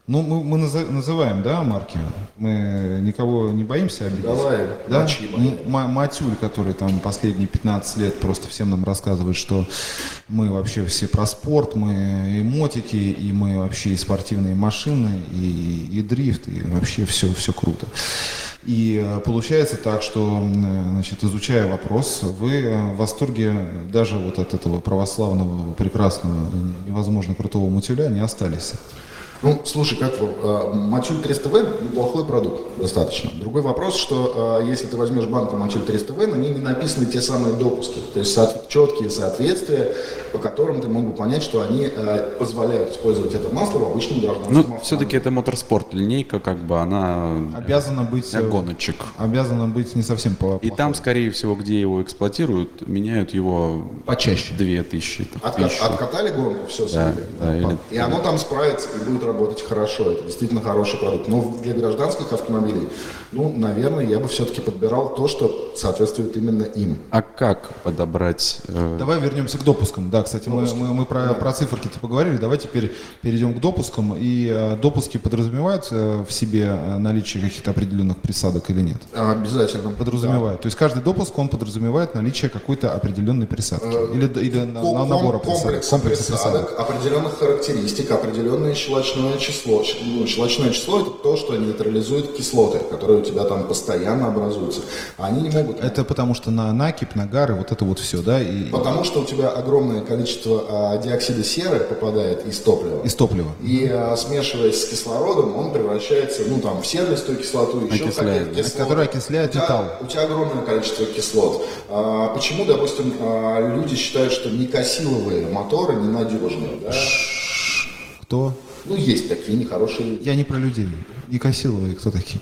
ну, мы, мы называем, да, марки, мы никого не боимся обидеть. Давай, да? М- Ма- Матюль, который там последние 15 лет просто всем нам рассказывает, что мы вообще все про спорт, мы и мотики, и мы вообще и спортивные машины, и, и дрифт, и вообще все, все круто. И э, получается так, что, м, значит, изучая вопрос, вы э, в восторге даже вот от этого православного, прекрасного, э, невозможно крутого мутюля не остались. Ну, слушай, как э, Мачуль 300В неплохой продукт, достаточно. Другой вопрос, что э, если ты возьмешь банку Мачуль 300В, на ней не написаны те самые допуски, то есть соот- четкие соответствия, по которым ты мог бы понять, что они э, позволяют использовать это масло в обычном гражданском Ну, автомобиле. все-таки это моторспорт. Линейка, как бы, она Обязана быть... для э, гоночек. Обязана быть не совсем по И там, скорее всего, где его эксплуатируют, меняют его Почаще. две тысячи, откатали гонку, все, Да, да, или- и оно там справится и будет работать хорошо. Это действительно хороший продукт. Но для гражданских автомобилей, ну, наверное, я бы все-таки подбирал то, что соответствует именно им. А как подобрать... э, Давай вернемся к допускам. Да, кстати, мы, мы, мы про, про циферки-то поговорили. Давай теперь перейдем к допускам. И э, допуски подразумевают э, в себе э, наличие каких-то определенных присадок или нет? Обязательно. Подразумевает. То есть каждый допуск, он подразумевает наличие какой-то определенной присадки. или или на- Ком- на- набора ком- присадок. комплекса комплекса присадок, определенных характеристик, определенное щелочное число. Ну, щелочное число это то, что нейтрализует кислоты, которые у тебя там постоянно образуются. Они не могут. Это потому что на накипь, нагары, вот это вот все, да, и Потому что у тебя огромное количество а, диоксида серы попадает из топлива. из топлива. И а, смешиваясь с кислородом, он превращается, ну там, в сернистую кислоту, еще Окисляет, кислоты. Которая окисляет металл. У тебя огромное количество кислот. А, почему, допустим, а, люди считают, что никосиловые моторы ненадежные? Да? Кто? Ну, есть такие нехорошие люди. Я не про людей. И Косиловые кто такие?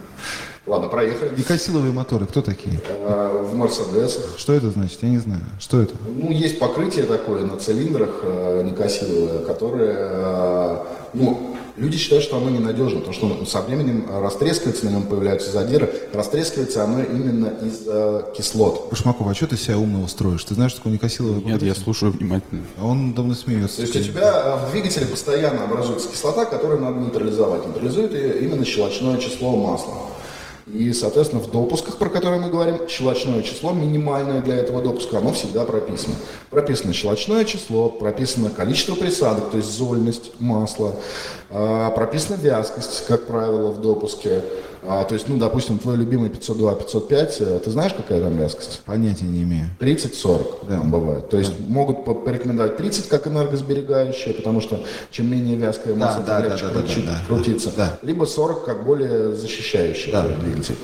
Ладно, проехали. Никосиловые моторы, кто такие? Э, В Мерседесах. Что это значит? Я не знаю. Что это? Ну, есть покрытие такое на цилиндрах э, никосиловое, которое, э, ну, люди считают, что оно ненадежно, потому что ну, со временем растрескивается, на нем появляются задиры. Растрескивается оно именно из э, кислот. Башмаков, а что ты себя умного строишь? Ты знаешь, что такое никосиловое Нет, я покрытие? слушаю внимательно. А Он давно смеется. То есть у тебя э, в двигателе постоянно образуется кислота, которую надо нейтрализовать. Нейтрализует ее именно щелочное число масла. И, соответственно, в допусках, про которые мы говорим, щелочное число минимальное для этого допуска, оно всегда прописано. Прописано щелочное число, прописано количество присадок, то есть зольность масла, а, прописана вязкость, как правило, в допуске. А, то есть, ну, допустим, твой любимый 502, 505, э, ты знаешь, какая там вязкость? Понятия не имею. 30-40 там бывает. То есть могут по- порекомендовать 30 как энергосберегающее, потому что чем менее вязкое масло, да, легче да, да, крути- да, да. крутиться. Да. Либо 40 как более защищающее Да. двигатель.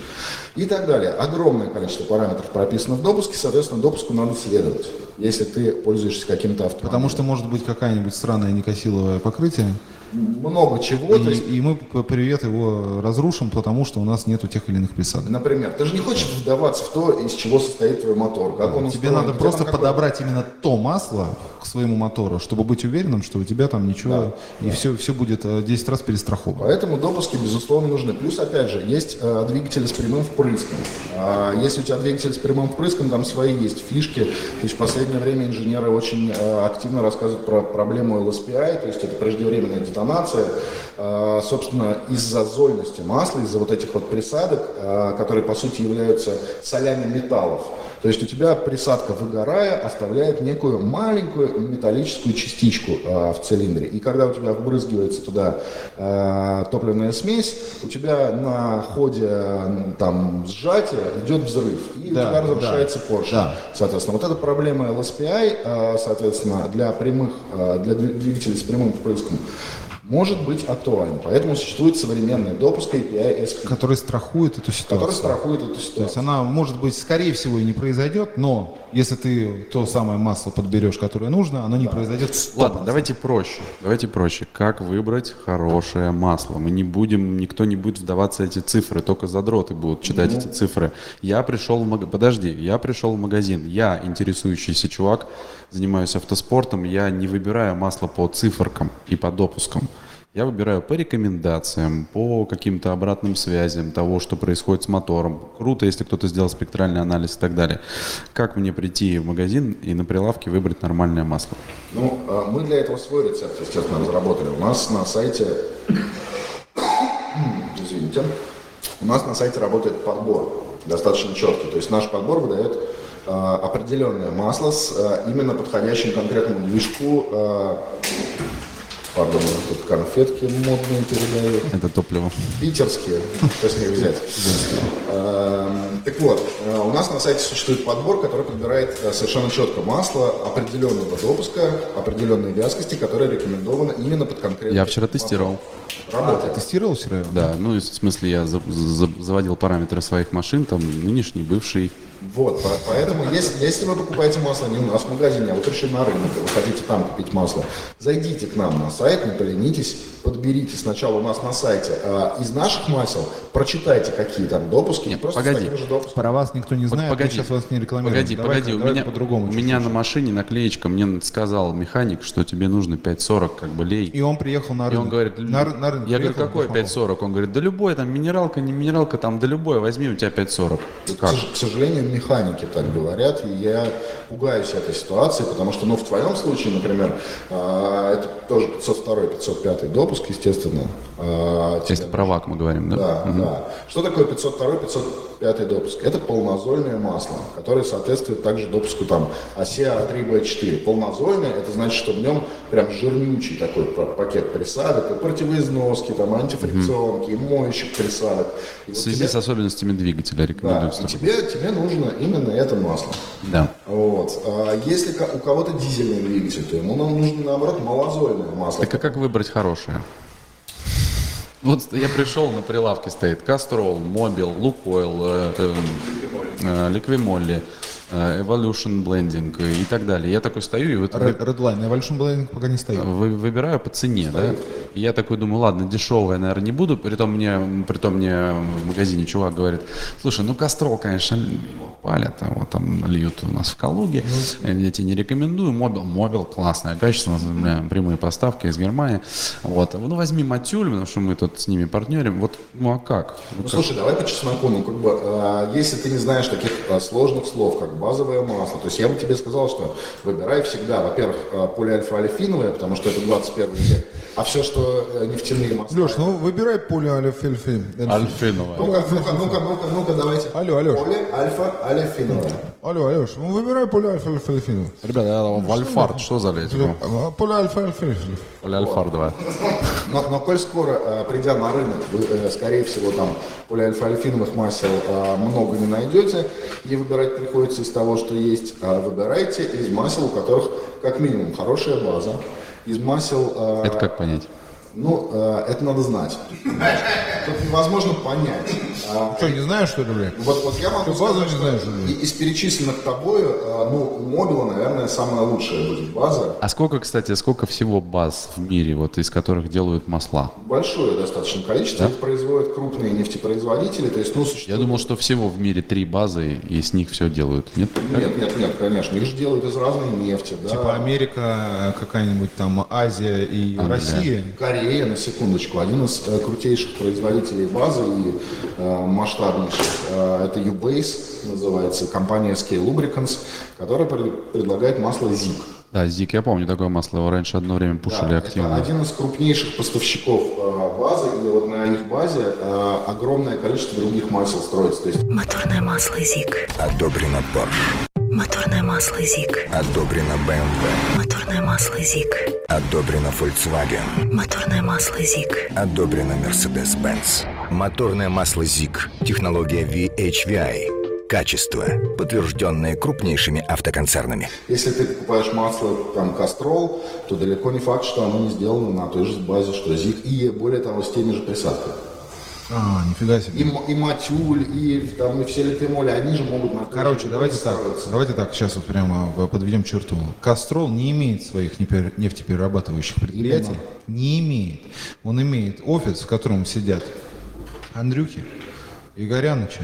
И так далее. Огромное количество параметров прописано в допуске, соответственно, допуску надо следовать, если ты пользуешься каким-то автомобилем. Потому что может быть какая-нибудь странное никосиловое покрытие, много чего. то есть и, и мы привет его разрушим, потому что у нас нету тех или иных присадок. Например, ты же не хочешь вдаваться в то, из чего состоит твой мотор, как он Тебе надо где просто подобрать именно то масло к своему мотору, чтобы быть уверенным, что у тебя там ничего, и все, все будет э, 10 раз перестраховано. Поэтому допуски, безусловно, нужны. Плюс, опять же, есть э, двигатели с прямым впрыском. А если у тебя двигатель с прямым впрыском, там свои есть фишки. То есть в последнее время инженеры очень э, активно рассказывают про проблему LSPI, то есть это преждевременная детонация. Э, собственно, из-за зольности масла, из-за вот этих вот присадок, э, которые, по сути, являются солями металлов. То есть у тебя присадка, выгорая, оставляет некую маленькую металлическую частичку э, в цилиндре. И когда у тебя вбрызгивается туда э, топливная смесь, у тебя на ходе э, там сжатия идет взрыв, и Да, у тебя разрушается да, поршень. да. Соответственно, вот эта проблема LSPI, э, соответственно, для прямых, э, для дви- двигателей с прямым впрыском может быть актуальна. Поэтому существует современный допуск API SP, Который страхует эту ситуацию. который страхует эту То есть ситуацию. она, может быть, скорее всего и не произойдет, но если ты то самое масло подберешь, которое нужно, оно не произойдет. Ладно, давайте проще. Давайте проще. Как выбрать хорошее масло? Мы не будем, никто не будет вдаваться в эти цифры, только задроты будут читать эти цифры. Я пришел в магазин, подожди, я пришел в магазин, я интересующийся чувак, занимаюсь автоспортом, я не выбираю масло по циферкам и по допускам. Я выбираю по рекомендациям, по каким-то обратным связям того, что происходит с мотором. Круто, если кто-то сделал спектральный анализ и так далее. Как мне прийти в магазин и на прилавке выбрать нормальное масло? Ну, э, мы для этого свой рецепт, естественно, разработали. У нас на сайте, извините, у нас на сайте работает подбор, достаточно четкий. То есть наш подбор выдает определенное масло с э, именно подходящим конкретному движку. э, Пардон, тут конфетки модные передают. Это топливо. Питерские, что с них взять. Так вот, э, у нас на сайте существует подбор, который подбирает э, совершенно четко масло определенного допуска, определенной вязкости, которая рекомендована именно под конкретный. Я вчера тестировал. Работает. Тестировал вчера? Да, ну, в смысле, я за- за- заводил параметры своих машин, там, нынешний, бывший. Вот, по- поэтому если, если вы покупаете масло не у нас в магазине, а вы пришли на рынок, и вы хотите там купить масло, зайдите к нам на сайт, не поленитесь, подберите сначала у нас на сайте а, из наших масел, прочитайте, какие там допуски, и просто погоди. допуском. Про вас никто не знает, мы сейчас вас не рекламируем. Погоди, Давай-ка- погоди, у давай меня, по-другому. у меня на машине наклеечка, мне сказал механик, что тебе нужно 5.40, как бы лей. И он приехал на И рынок. он говорит, на, на рынок я говорю, какой Башмаков. 5.40? Он говорит, да любой, там минералка, не минералка, там, да любой, возьми, у тебя 5.40. К К сожалению, механики так говорят, и я пугаюсь этой ситуации, потому что, ну, в твоем случае, например, а, это тоже 502 505 допуск, естественно. а, Если тебе- про ВАК мы говорим, да? Да, да. Что такое 502 505 допуск? Это полнозольное масло, которое соответствует также допуску там АСЕА 3Б4. Полнозольное, это значит, что в нем прям жирнючий такой пакет присадок, и противоизноски, там, антифрикционки, и моющих присадок. И В вот связи тебе- с особенностями двигателя да, рекомендую. и тебе, тебе нужно именно это масло. Да. Вот. А если у кого-то дизельный двигатель, то ему нам нужно, наоборот, малозольное масло. Так а как выбрать хорошее? Вот я пришел, на прилавке стоит Кастрол, Мобил, Лукойл, э, э, Ликвимолли, э, Evolution Blending и так далее. Я такой стою и вот Red- Redline. Evolution Blending пока не стоит. вы- выбираю по цене, да? И я такой думаю, ладно, дешевое, наверное, не буду. Притом мне, притом мне в магазине чувак говорит, слушай, ну Кастрол, конечно, палят, а вот там льют у нас в Калуге. Я тебе не рекомендую. Мобил, мобил классное качество, прямые поставки из Германии. Вот. Ну возьми Матюль, потому что мы тут с ними партнерим. Вот, ну а как? Ну, ну слушай, давай по чесноку. Ну, как бы, э, если ты не знаешь таких э, сложных слов, как базовое масло, то есть я бы тебе сказал, что выбирай всегда, во-первых, э, полиальфа-алифиновое, потому что это 21 век, а все, что э, нефтяные масла... Леш, ну выбирай полиальфа-альфин. Альфиновое. Ну-ка, ну-ка, ну-ка, ну-ка, ну-ка, давайте. Алло, Алеш. Полиальфа-алифиновое. Алло, Алеш, ну выбирай полиальфа-альфин. Ребята, я в Альфард, что за лезть? Полиальфа-альфин. Альфард, давай. Но, но коль скоро, э, придя на рынок, вы, э, скорее всего, там полиальфа-альфиновых масел э, много не найдете, и выбирать приходится из того, что есть. А выбирайте из масел, у которых как минимум хорошая база, из масел... Это как понять? Ну, э, это надо знать. Тут невозможно понять. А, что, не знаешь, что ли, блядь? Вот, вот я могу Ты базу сказать, не знаешь, что ли? из перечисленных тобой, э, ну, у Мобила, наверное, самая лучшая будет база. А сколько, кстати, сколько всего баз в мире, вот из которых делают масла? Большое достаточно количество. Их производят крупные нефтепроизводители. То есть, ну, существует... Я думал, что всего в мире три базы, и с них все делают. Нет? Нет, нет, нет, конечно. Их же делают из разной нефти. Да. Типа Америка, какая-нибудь там Азия и Англия. Россия. Корея, на секундочку, один из э, крутейших производителей базы и э, масштабнейших, э, это Ubase, называется, компания Scale Lubricants, которая пред- предлагает масло ZIG. Да, Зик, я помню такое масло, его раньше одно время пушили Да, активно. Это один из крупнейших поставщиков э, базы, и вот на их базе э, огромное количество других масел строится. То есть Моторное масло ЗИГ. Одобрено Porsche. Моторное масло ЗИГ. Одобрено BMW. Моторное масло ЗИГ. Одобрено Volkswagen. Моторное масло ЗИГ. Одобрено Mercedes-Benz. Моторное масло ЗИГ. Технология VHVI. Качество, подтвержденное крупнейшими автоконцернами. если ты покупаешь масло там Кастрол, то далеко не факт, что оно не сделано на той же базе, что ZIG, и более того, с теми же присадками. А, нифига И, себе. м- и матюль, и, там, и все литремоли, они же могут на Короче, давайте так, давайте так, сейчас вот прямо в- подведем черту. Кастрол не имеет своих нефтеперерабатывающих предприятий. Не имеет. Он имеет офис, в котором сидят Андрюхи, Игоряныча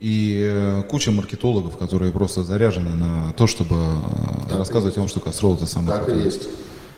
и э, куча маркетологов, которые просто заряжены на то, чтобы э, рассказывать вам, что Кастрол это самое Так и есть.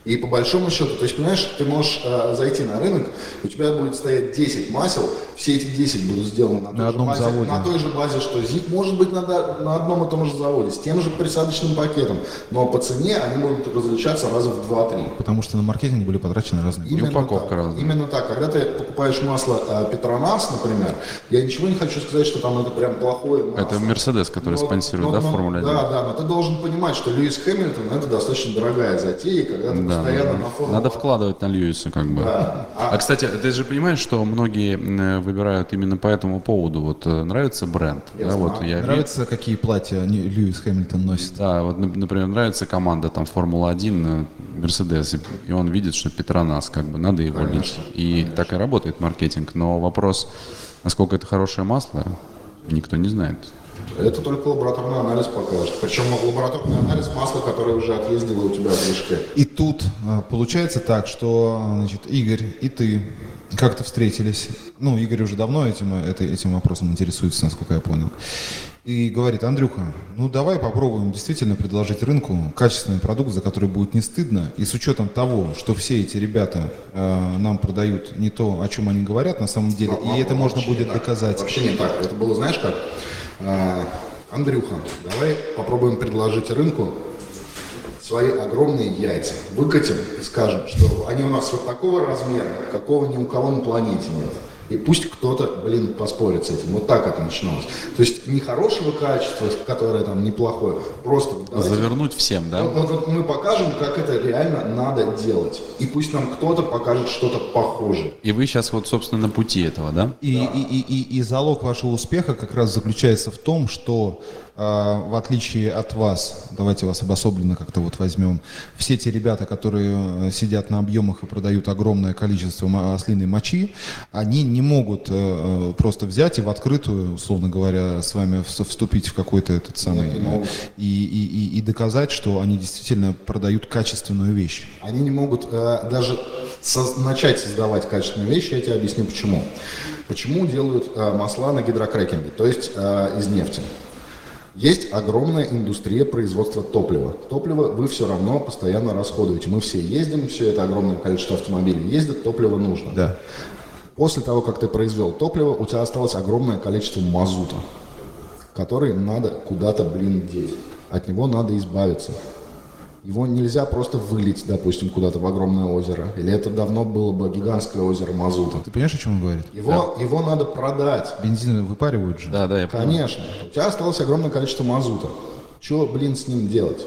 И по большому счету, то есть, понимаешь, ты можешь э, зайти на рынок, у тебя будет стоять 10 масел, все эти 10 будут сделаны на, той, же одном базе, заводе. на той же базе, что ЗИК, может быть, на, на одном и том же заводе, с тем же присадочным пакетом, но по цене они могут различаться раза в 2-3. Потому что на маркетинг были потрачены разные Именно упаковка так. разная. Именно так. Когда ты покупаешь масло э, Петронас, например, я ничего не хочу сказать, что там это прям плохое масло. Это Мерседес, который Но- спонсирует, но- да, но- Формуле 1? Да, да, но ты должен понимать, что Льюис Хэмилтон это достаточно дорогая затея, когда ты Да, постоянно да. на Формулу Надо вкладывать на Льюиса, как бы. Да. А, кстати, ты же понимаешь, что многие выбирают именно по этому поводу. Вот э, нравится бренд. Да, вот я ви- Нравится, какие платья не- Льюис Хэмилтон носит? Да, вот, нап- например, нравится команда там Формула-1, э, Мерседес, и- он видит, что Петронас, как бы, надо его лить. И так и работает маркетинг. Но вопрос, насколько это хорошее масло, никто не знает. Это только лабораторный анализ покажет. Причем лабораторный анализ масла, которое уже отъездило у тебя в движке. И тут а, получается так, что значит, Игорь и ты как-то встретились. Ну, Игорь уже давно этим, этим вопросом интересуется, насколько я понял. И говорит, Андрюха, ну давай попробуем действительно предложить рынку качественный продукт, за который будет не стыдно. И с учетом того, что все эти ребята э, нам продают не то, о чем они говорят на самом деле, и это можно будет так. доказать. Вообще не так. Это было, знаешь как? А, Андрюха, давай попробуем предложить рынку свои огромные яйца. Выкатим и скажем, что они у нас вот такого размера, какого ни у кого на планете нет. И пусть кто-то, блин, поспорит с этим. Вот так это начиналось. То есть не хорошего качества, которое там неплохое, просто давайте Завернуть всем, да? вот, вот- вот мы покажем, как это реально надо делать. И пусть нам кто-то покажет что-то похожее. И вы сейчас вот, собственно, на пути этого, да? И, и, и, и, и залог вашего успеха как раз заключается в том, что в отличие от вас, давайте вас обособленно как-то вот возьмем, все те ребята, которые э, сидят на объемах и продают огромное количество ослиной мочи, они не могут э, э, просто взять и в открытую, условно говоря, с вами вс- вступить в какой-то этот самый... не могут. и, и- и- и доказать, что они действительно продают качественную вещь. Они не могут даже со- начать создавать качественные вещи, я тебе объясню почему. Почему делают масла на гидрокрекинге, то есть из нефти. Есть огромная индустрия производства топлива. Топливо вы все равно постоянно расходуете. Мы все ездим, все это огромное количество автомобилей ездит, топливо нужно. Да. После того, как ты произвел топливо, у тебя осталось огромное количество мазута, который надо куда-то, блин, деть. От него надо избавиться. Его нельзя просто вылить, допустим, куда-то в огромное озеро. Или это давно было бы гигантское озеро мазута. Ты понимаешь, о чем он говорит? Его, его надо продать. Бензин выпаривают же. Да, да, я понимаю. Конечно. У тебя осталось огромное количество мазута. Что, блин, с ним делать?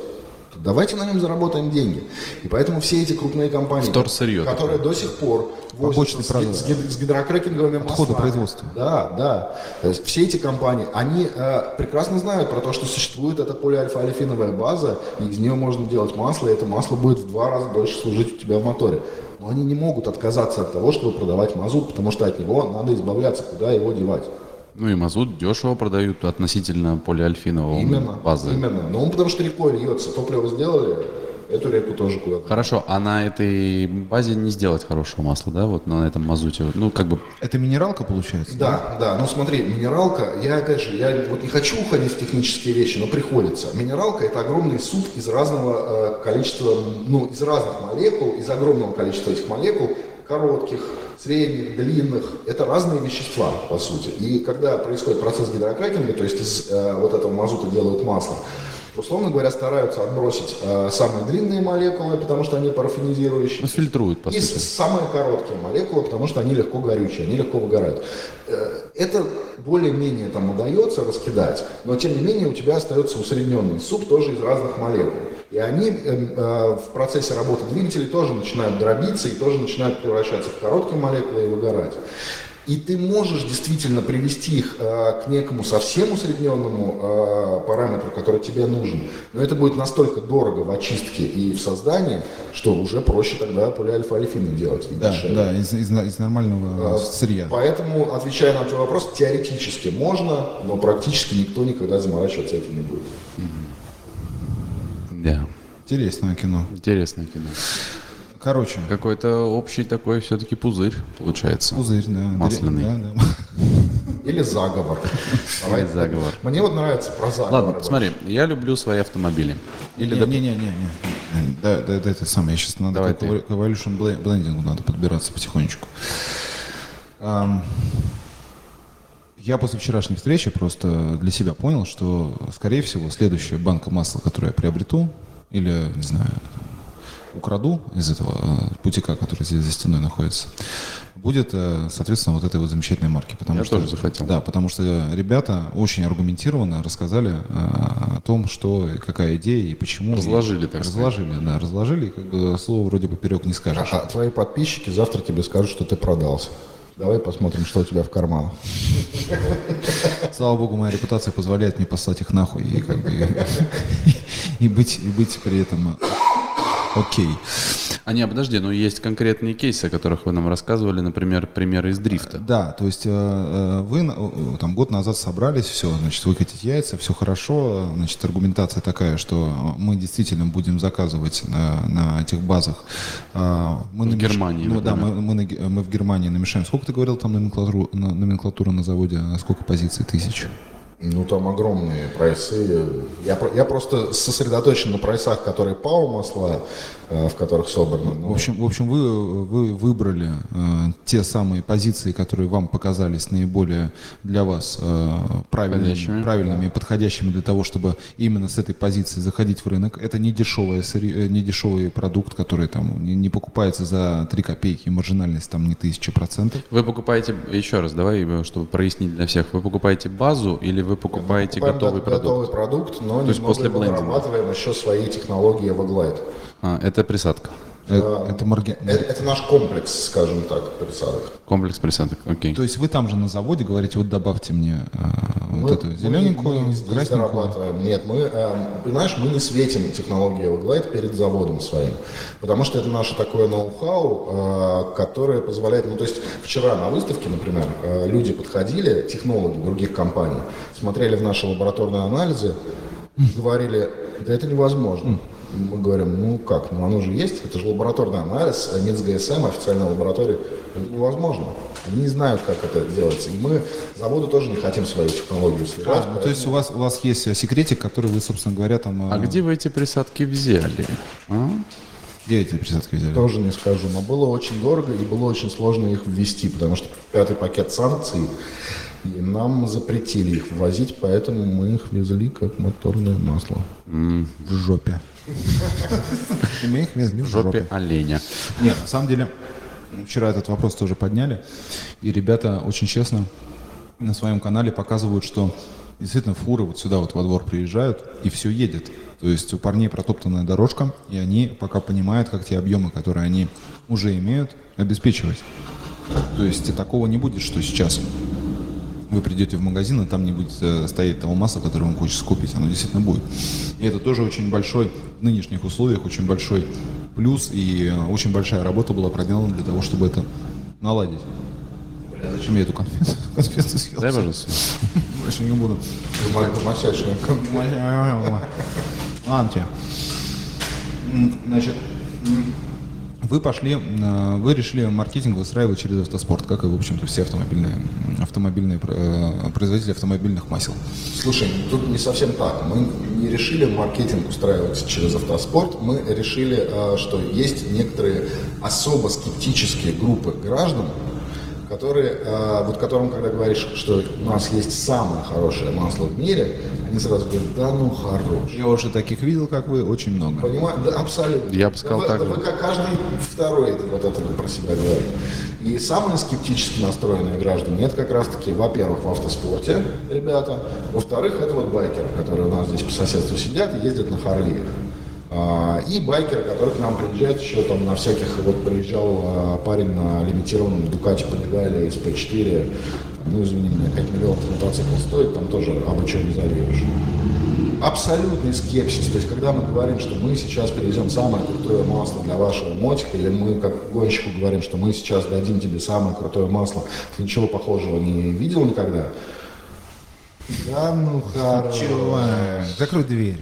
Давайте на нем заработаем деньги. И поэтому все эти крупные компании, Вторсырье которые до сих пор возятся с, с с гидрокрекинговыми Отходы маслами. производства. Да, да. То есть все эти компании, они э, прекрасно знают про то, что существует эта полиальфа-олефиновая база, и из нее можно делать масло, и это масло будет в два раза дольше служить у тебя в моторе. Но они не могут отказаться от того, чтобы продавать мазут, потому что от него надо избавляться, куда его девать. Ну и мазут дешево продают относительно полиальфинового Именно, базы. именно. Ну, потому что рекой льется. Топливо сделали, эту реку тоже куда-то. Хорошо, а на этой базе не сделать хорошего масла, да, вот на этом мазуте? Ну, как бы Это минералка получается? Да, да, ну смотри, минералка, я опять же, я вот не хочу уходить в технические вещи, но приходится. Минералка это огромный суп из разного э, количества, ну, из разных молекул, из огромного количества этих молекул, коротких, средних, длинных. Это разные вещества, по сути. И когда происходит процесс гидрокрекинга, то есть из э, вот этого мазута делают масло, условно говоря, стараются отбросить э, самые длинные молекулы, потому что они парафинизирующие. ну, фильтруют, по И сути. самые короткие молекулы, потому что они легко горючие, они легко выгорают. Э, Это более-менее там удается раскидать, но тем не менее у тебя остается усредненный суп тоже из разных молекул. И они э, э, в процессе работы двигателей тоже начинают дробиться и тоже начинают превращаться в короткие молекулы и выгорать. И ты можешь действительно привести их э, к некому совсем усредненному э, параметру, который тебе нужен. Но это будет настолько дорого в очистке и в создании, что уже проще тогда полиальфа-алифины делать. и Да, дешевле. да, из, из- из нормального А, сырья. Поэтому, отвечая на твой вопрос, теоретически можно, но практически никто никогда заморачиваться этим не будет. Да, Интересное кино. интересное кино. Короче, Какой-то общий такой все-таки пузырь получается. пузырь, да. Масляный. Да, да. Или заговор. Давай. заговор. Мне вот нравится про заговор. Ладно, смотри, я люблю свои автомобили. Или, Не, доп- не, не, не, не. Да, да, да, это самое. Сейчас надо Давай к evolution bl- blending надо подбираться потихонечку. Я после вчерашней встречи просто для себя понял, что, скорее всего, следующая банка масла, которую я приобрету, или, не знаю, украду из этого э, бутика, который здесь за стеной находится, будет, э, соответственно, вот этой вот замечательной марки. Потому Я что, тоже захотел. Да, потому что ребята очень аргументированно рассказали э, о том, что, и какая идея и почему. Разложили, так сказать. Разложили, да, разложили, и как бы слово вроде поперек не скажешь. А твои подписчики завтра тебе скажут, что ты продался. Давай посмотрим, что у тебя в карманах. Слава богу, моя репутация позволяет мне послать их нахуй и как бы и быть, и быть при этом э, окей. А не, подожди, ну есть конкретные кейсы, о которых вы нам рассказывали, например, примеры из дрифта. Да, то есть э, э, вы э, там год назад собрались, все, значит, выкатить яйца, все хорошо, э, значит, аргументация такая, что мы действительно будем заказывать на, на этих базах. э, Мы В намеш- Германии, Ну да, мы, мы, на мы в Германии намешаем. Сколько ты говорил там номенклатуру, на- номенклатура на заводе? Сколько позиций? Тысяч? Ну, там огромные прайсы. Я, я просто сосредоточен на прайсах, которые ПАО масла, э, в которых собраны. Ну, В общем, в общем вы, вы выбрали э, те самые позиции, которые вам показались наиболее для вас э, правильными, Подходящими. правильными и подходящими для того, чтобы именно с этой позиции заходить в рынок. Это не, дешевое, э, не дешевый продукт, который там не, не покупается за 3 копейки, маржинальность там не тысяча процентов. Вы покупаете, еще раз, давай, э, чтобы прояснить для всех, вы покупаете базу или вы покупаете готовый го- продукт? Готовый продукт, но есть немного после блендинга. дорабатываем еще свои технологии в Glide. А, это присадка. Э, Это. Это, это наш комплекс, скажем так, присадок. Комплекс присадок, окей. То есть вы там же на заводе говорите, вот добавьте мне э, вот Мы- эту зелененькую, мы красненькую. зарабатываем. Нет, мы, э, понимаешь, мы не светим технологии Everglide перед заводом своим. Потому что это наше такое ноу-хау, э, которое позволяет... Ну, то есть вчера на выставке, например, э, люди подходили, технологи других компаний, смотрели в наши лабораторные анализы, говорили, да это невозможно. Мы говорим, ну как, ну оно же есть, это же лабораторный анализ, а МИЦ ГСМ, официальная лаборатория, невозможно. Они не знают, как это делается. И мы заводу тоже не хотим свою технологию сливать. А, ну, то есть у вас, у вас есть э, секретик, который вы, собственно говоря, там... А э, где вы эти присадки взяли? А? Где эти присадки взяли? Тоже не скажу, но было очень дорого и было очень сложно их ввести, потому что пятый пакет санкций, и нам запретили их ввозить, поэтому мы их везли как моторное масло. В жопе. И мы их везли в В жопе оленя. Нет, на самом деле, вчера этот вопрос тоже подняли, и ребята очень честно на своем канале показывают, что действительно фуры вот сюда вот во двор приезжают, и все едет. То есть у парней протоптанная дорожка, и они пока понимают, как те объемы, которые они уже имеют, обеспечивать. То есть и такого не будет, что сейчас вы придете в магазин, и там не будет э, стоять того масла, которое вам хочется купить. Оно действительно будет. И это тоже очень большой, в нынешних условиях, очень большой плюс, и э, очень большая работа была проделана для того, чтобы это наладить. Бля, зачем я эту конфету, конфету съел? Дай, пожалуйста. Больше не буду. Мощайшая. Ладно тебе. Значит, вы пошли, э, вы решили маркетинг выстраивать через автоспорт, как и, в общем-то, все автомобильные, автомобильные э, производители автомобильных масел. Слушай, тут не совсем так. Мы не решили маркетинг устраивать через автоспорт. Мы решили, э, что есть некоторые особо скептические группы граждан, которые, э, вот которым, когда говоришь, что у нас есть самое хорошее масло в мире, они сразу говорят, да ну хорош. Я уже таких видел, как вы, очень много. Понимаю, да, абсолютно. Я бы сказал Да вы- так да вы как каждый второй вот это про себя говорит. И самые скептически настроенные граждане, это как раз-таки, во-первых, в автоспорте ребята, во-вторых, это вот байкеры, которые у нас здесь по соседству сидят и ездят на Харлиях. А, И байкеры, которые к нам приезжают еще там на всяких, вот приезжал а, парень на лимитированном Дукате Panigale SP4, ну извини меня, 5 миллионов мотоцикл стоит, там тоже обо чем не заведешь абсолютный скепсис. То есть, когда мы говорим, что мы сейчас привезем самое крутое масло для вашего мотика, или мы как гонщику говорим, что мы сейчас дадим тебе самое крутое масло, ты ничего похожего не видел никогда? Да, ну хорошо. Закрой дверь.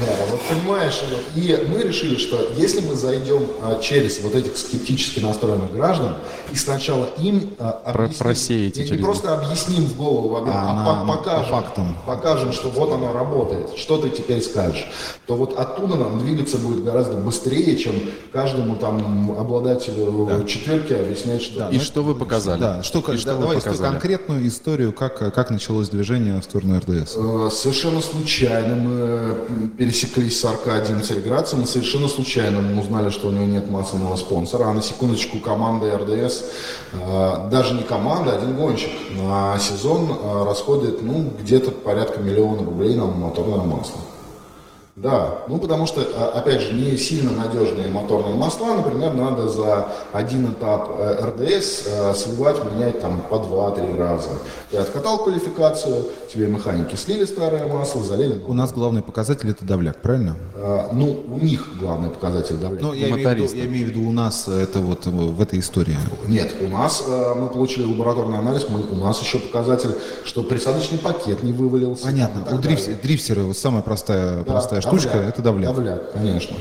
Да, вот понимаешь, вот, и мы решили, что если мы зайдем а, через вот этих скептически настроенных граждан и сначала им а, объясним- просеете не, не просто объясним в голову вагон, А, а, на- по- на- покажем, по фактам. покажем, что вот оно работает, что ты теперь скажешь, то вот оттуда нам двигаться будет гораздо быстрее, чем каждому там обладателю четверки объяснять, что И что вы показали? Да, что, И что да, вы давай показали? конкретную историю, как, как началось движение в сторону РДС. Э, Совершенно случайно мы пересеклись с Аркадием Цареградцем, совершенно случайно мы узнали, что у него нет массового спонсора, а на секундочку команда РДС, э, даже не команда, один гонщик, на сезон э, расходует ну, где-то порядка миллиона рублей на моторное масло. Да, ну потому что, а, опять же, не сильно надежные моторные масла, например, надо за один этап э, РДС э, сливать, менять там по 2-3 раза. Ты откатал квалификацию, тебе механики слили старое масло, залили У нас главный показатель это давляк, правильно? Э, Ну, у них главный показатель давления. Ну, я имею, в виду, я имею в виду у нас это вот в этой истории. Нет, у нас мы получили лабораторный анализ, мы, у нас еще показатель, что присадочный пакет не вывалился. Понятно. У дриф- дрифтеры вот самая простая, Да, простая штучка давляк. это давляк. Давляк, конечно.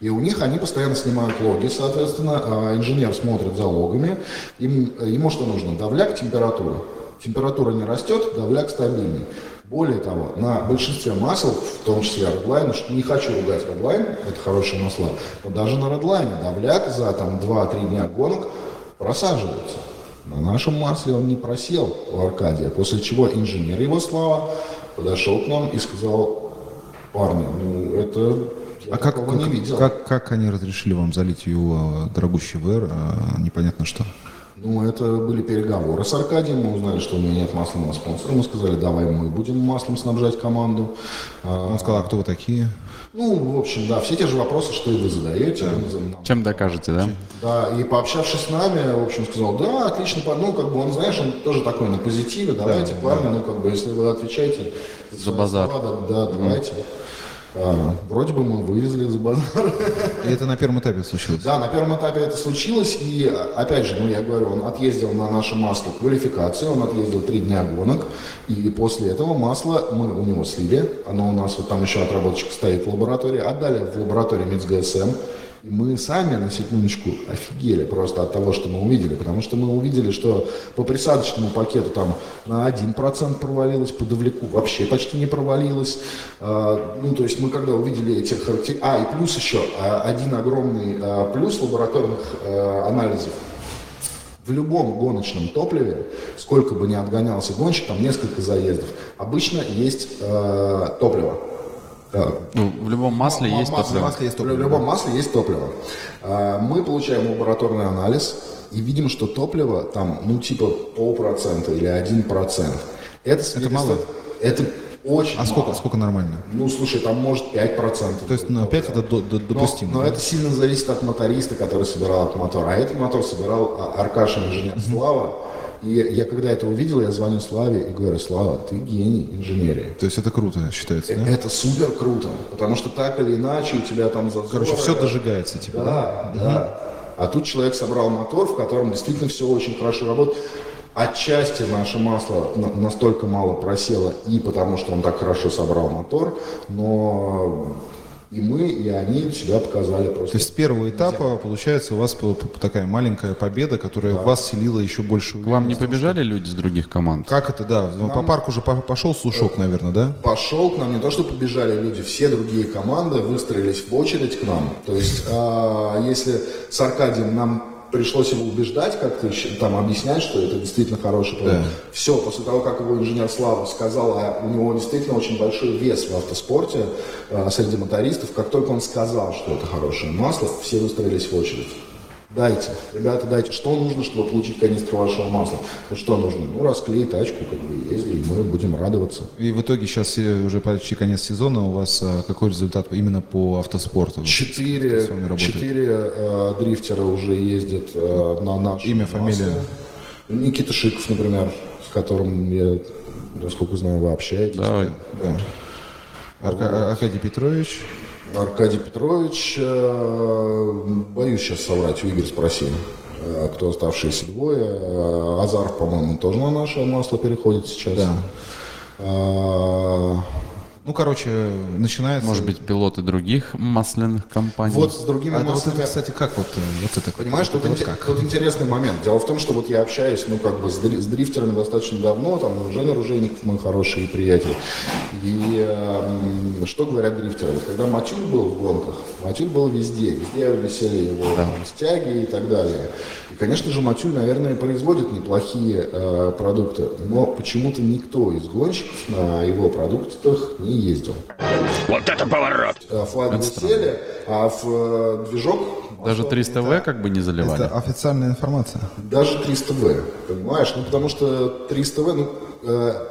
И у них они постоянно снимают логи, соответственно, а инженер смотрит за логами. Им, ему что нужно? Давляк, температура. Температура не растет, давляк стабильный. Более того, на большинстве масел, в том числе Redline, не хочу ругать Redline, это хорошие масла, но даже на Redline давляк за там 2-3 дня гонок просаживается. На нашем масле он не просел у Аркадия, после чего инженер его слава подошел к нам и сказал, парни, ну это я А как, не как, видел. как, как они разрешили вам залить его дорогущий ВР, а непонятно что? Ну, это были переговоры с Аркадием. Мы узнали, что у него нет масляного спонсора. Мы сказали, давай мы будем маслом снабжать команду. А, Он сказал, а кто вы такие? Ну, в общем, да, все те же вопросы, что и вы задаете. Чем докажете, да? Да, и пообщавшись с нами, в общем, сказал, да, отлично, ну, как бы он, знаешь, он тоже такой на позитиве, давайте, парни, ну, как бы, если вы отвечаете За базар. да, да, давайте. А, вроде бы мы вывезли за базар. И это на первом этапе случилось? Да, на первом этапе это случилось, и опять же, ну я говорю, он отъездил на наше масло квалификацию, он отъездил три дня гонок, и после этого масло мы у него слили, оно у нас вот там еще отработчик стоит в лаборатории, отдали в лабораторию МИЦ-ГСМ, мы сами, на секундочку, офигели просто от того, что мы увидели, потому что мы увидели, что по присадочному пакету там на 1% провалилось, по давляку вообще почти не провалилось. А, ну, то есть мы когда увидели эти характеристики... А, и плюс еще а, один огромный а, плюс лабораторных анализов. В любом гоночном топливе, сколько бы ни отгонялся гонщик, там несколько заездов, обычно есть топливо. Э, Ну, в любом масле есть Масло- топливо. масле есть топливо, В любом масле есть топливо. А, Мы получаем лабораторный анализ и видим, что топливо там, ну, типа полпроцента или один процент. Это, свидетельствует- мало? Это очень А сколько, мало. сколько нормально? Ну, слушай, там может 5%. То есть на 5 это до- до- допустимо? но да? это сильно зависит от моториста, который собирал этот мотор. А этот мотор собирал а, Аркаша инженер Слава. И я когда это увидел, я звоню Славе и говорю, Слава, ты гений инженерии. То есть это круто считается, да? Это супер круто, потому что так или иначе у тебя там зазоры. Короче, все дожигается, типа, да? Да, да. А тут человек собрал мотор, в котором действительно все очень хорошо работает. Отчасти наше масло на- настолько мало просело и потому, что он так хорошо собрал мотор, но и мы, и они себя показали просто. То есть с первого этапа, получается, у вас такая маленькая победа, которая в вас селила еще больше К вам не побежали люди с других команд? Как это, да? Ну, По парку уже по- пошел слушок, наверное, да? пошел к нам, не то что побежали люди, все другие команды выстроились в очередь к нам. То есть, а, если с Аркадием нам пришлось его убеждать, как-то там объяснять, что это действительно хороший продукт. Все, после того, как его инженер Слава сказал, а у него действительно очень большой вес в автоспорте а, среди мотористов, как только он сказал, что это хорошее масло, все выстроились в очередь. Дайте, ребята, дайте, что нужно, чтобы получить канистру вашего масла? Ну что нужно? Ну, расклей тачку, как бы, езди, и мы будем радоваться. И в итоге сейчас уже почти конец сезона, у вас а, какой результат именно по автоспорту? Четыре, четыре э, дрифтера уже ездят э, на наш Имя, фамилия? Никита Шиков, например, с которым я, насколько знаю, вы общаетесь. Да, Да. Арка- Аркадий Петрович. Аркадий Петрович, э, боюсь сейчас соврать, у Игоря спроси, э, кто оставшиеся двое. Э, Азаров, по-моему, тоже на наше масло переходит сейчас. Да. Э, Ну, короче, начинается... Может быть, пилоты других масляных компаний? вот с другими А вот маслами... это, кстати, как вот, э, вот это? Понимаешь, вот тут, вот как? тут интересный момент. Дело в том, что вот я общаюсь, ну, как бы с, дри- с дрифтерами достаточно давно, там, Женя Ружейников мой хороший приятель. И эм, что говорят дрифтеры? Вот когда Матюль был в гонках, Матюль был везде, везде висели его там, стяги и так далее. И, конечно же, Матюль, наверное, производит неплохие э, продукты, но почему-то никто из гонщиков на его продуктах не ездил. Вот это поворот! Э, Флаги висели, а в э, движок... Даже вошел 300В как бы не заливали? Это официальная информация. Даже 300В, понимаешь? Ну, потому что 300В, ну,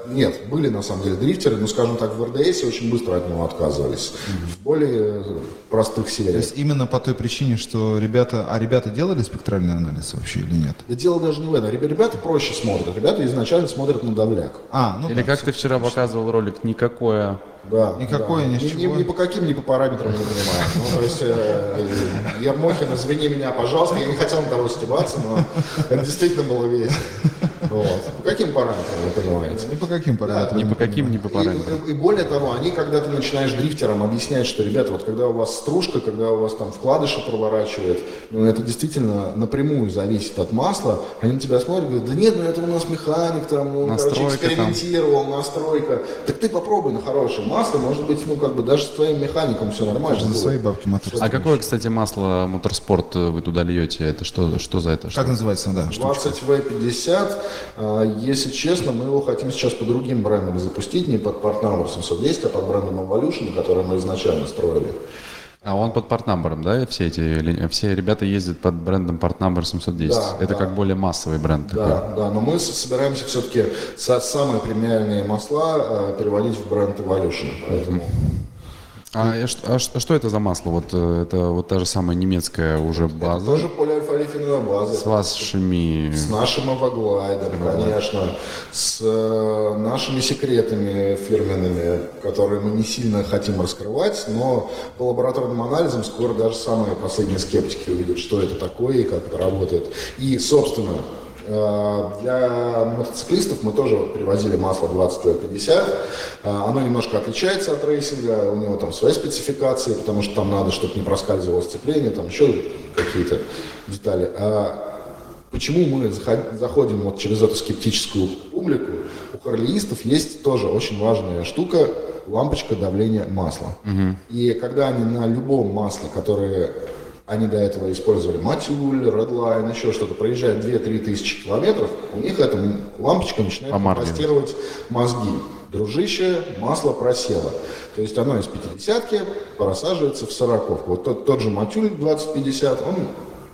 нет, были на самом деле дрифтеры, но, скажем так, в РДС очень быстро от него отказывались. В более э, простых То сериях. есть именно по той причине, что ребята... А ребята делали спектральный анализ вообще или нет? Да дело даже не в этом. Ребя- Ребята проще смотрят. Ребята изначально смотрят на давляк. А, ну Или да. как ты вчера показывал ролик, никакое... Да, Никакое, да. ни с ни, ни по каким, ни по параметрам не понимаю. Ну, то есть, э, Ермохин, извини меня, пожалуйста, я не хотел на того стебаться, но это действительно было весело. Вот. По каким параметрам, вы понимаете? Ни по каким параметрам. Ни по каким, ни по параметрам. И, и более того, они, когда ты начинаешь дрифтерам объяснять, что, ребята, вот когда у вас стружка, когда у вас там вкладыши проворачивает, ну, это действительно напрямую зависит от масла, они на тебя смотрят и говорят, да нет, ну это у нас механик, там, ну, короче, Настройка там. экспериментировал, настройка. Так ты попробуй на хорошее масло, может быть, ну, как бы даже с твоим механиком все нормально. За будет. свои бабки мотор. А какое, кстати, масло моторспорт вы туда льете? Это что, что за это? Как называется, да? штучка? 20V50, а, если честно, мы его хотим сейчас по другим брендам запустить, не под партнером 710, а под брендом Evolution, который мы изначально строили. А он под партнамбером, да, все эти, все ребята ездят под брендом партнамбер 710. Да, Это да. как более массовый бренд такой. Да, да, но мы собираемся все-таки самые премиальные масла э, переводить в бренд Evolution. Поэтому А, ш- а а что это за масло? Вот э, это вот та же самая немецкая уже база тоже полиальфа-олефиновая база. с вашими... С нашим авоглайдом, конечно, с э, нашими секретами фирменными, которые мы не сильно хотим раскрывать, но по лабораторным анализам скоро даже самые последние скептики увидят, что это такое и как это работает. И, собственно, для мотоциклистов мы тоже привозили масло 20-50. Э, Оно немножко отличается от рейсинга, у него там свои спецификации, потому что там надо, чтобы не проскальзывало сцепление, там еще какие-то детали. А Почему мы заход- заходим вот через эту скептическую публику? У харлеистов есть тоже очень важная штука – лампочка давления масла. И когда они на любом масле, которое они до этого использовали, Матюль, Redline, еще что-то, проезжают 2-3 тысячи километров, у них эта лампочка начинает компостировать мозги. Дружище, масло просело. То есть оно из 50-ки просаживается в 40 Вот тот, тот же Матюль 2050, он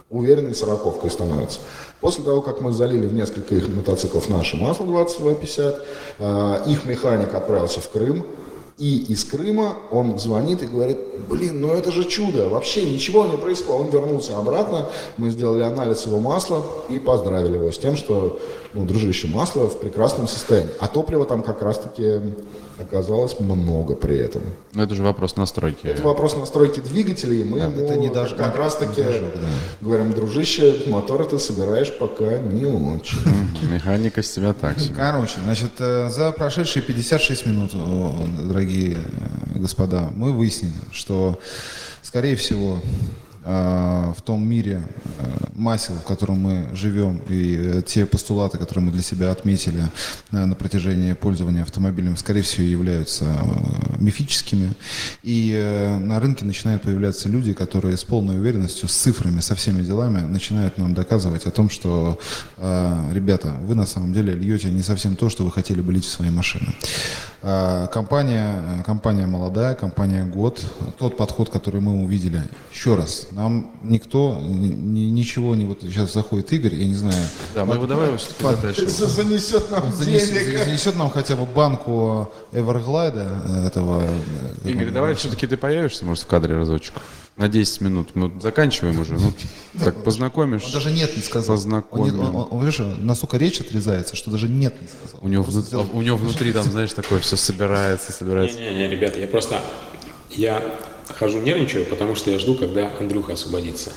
уверенной сороковкой становится. После того, как мы залили в несколько их мотоциклов наше масло 20В50, э, их механик отправился в Крым, и из Крыма он звонит и говорит, блин, ну это же чудо, вообще ничего не происходит. Он вернулся обратно, мы сделали анализ его масла и поздравили его с тем, что, ну, дружище, масло в прекрасном состоянии. А топлива там как раз-таки оказалось много при этом. Ну, это же вопрос настройки. Это вопрос настройки двигателей, и мы ему это не даже- как раз таки не даже, да. говорим, дружище, мотор ты собираешь пока не очень. Механика с тебя так себе. Короче, значит, э, за прошедшие 56 минут, о, дорогие э, господа, мы выяснили, что, скорее всего, э, в том мире э, масел, в котором мы живем, и э, те постулаты, которые мы для себя отметили э, на протяжении пользования автомобилем, скорее всего, являются мифическими. И на рынке начинают появляться люди, которые с полной уверенностью, с цифрами, со всеми делами начинают нам доказывать о том, что, ребята, вы на самом деле льете не совсем то, что вы хотели бы лить в свои машины. Э, Компания, компания молодая, компания год, тот подход, который мы увидели. Еще раз, нам никто ни- ни- ничего не вот сейчас заходит Игорь, я не знаю. Да, мы его давай его все-таки под- дальше. Занесет нам занесет, занесет нам хотя бы банку Эверглайда э, этого. э, Игорь, давай все-таки ты появишься, может, в кадре разочек. На 10 минут. Мы заканчиваем уже. Ну, так познакомишь. Он даже нет не сказал. Познакомил. Он, он- он- он, видишь, настолько речь отрезается, что даже нет не сказал. У него, внут- сделал- у него внутри там, знаешь, такое все собирается, собирается. Не-не-не, ребята, я просто... Я хожу нервничаю, потому что я жду, когда Андрюха освободится.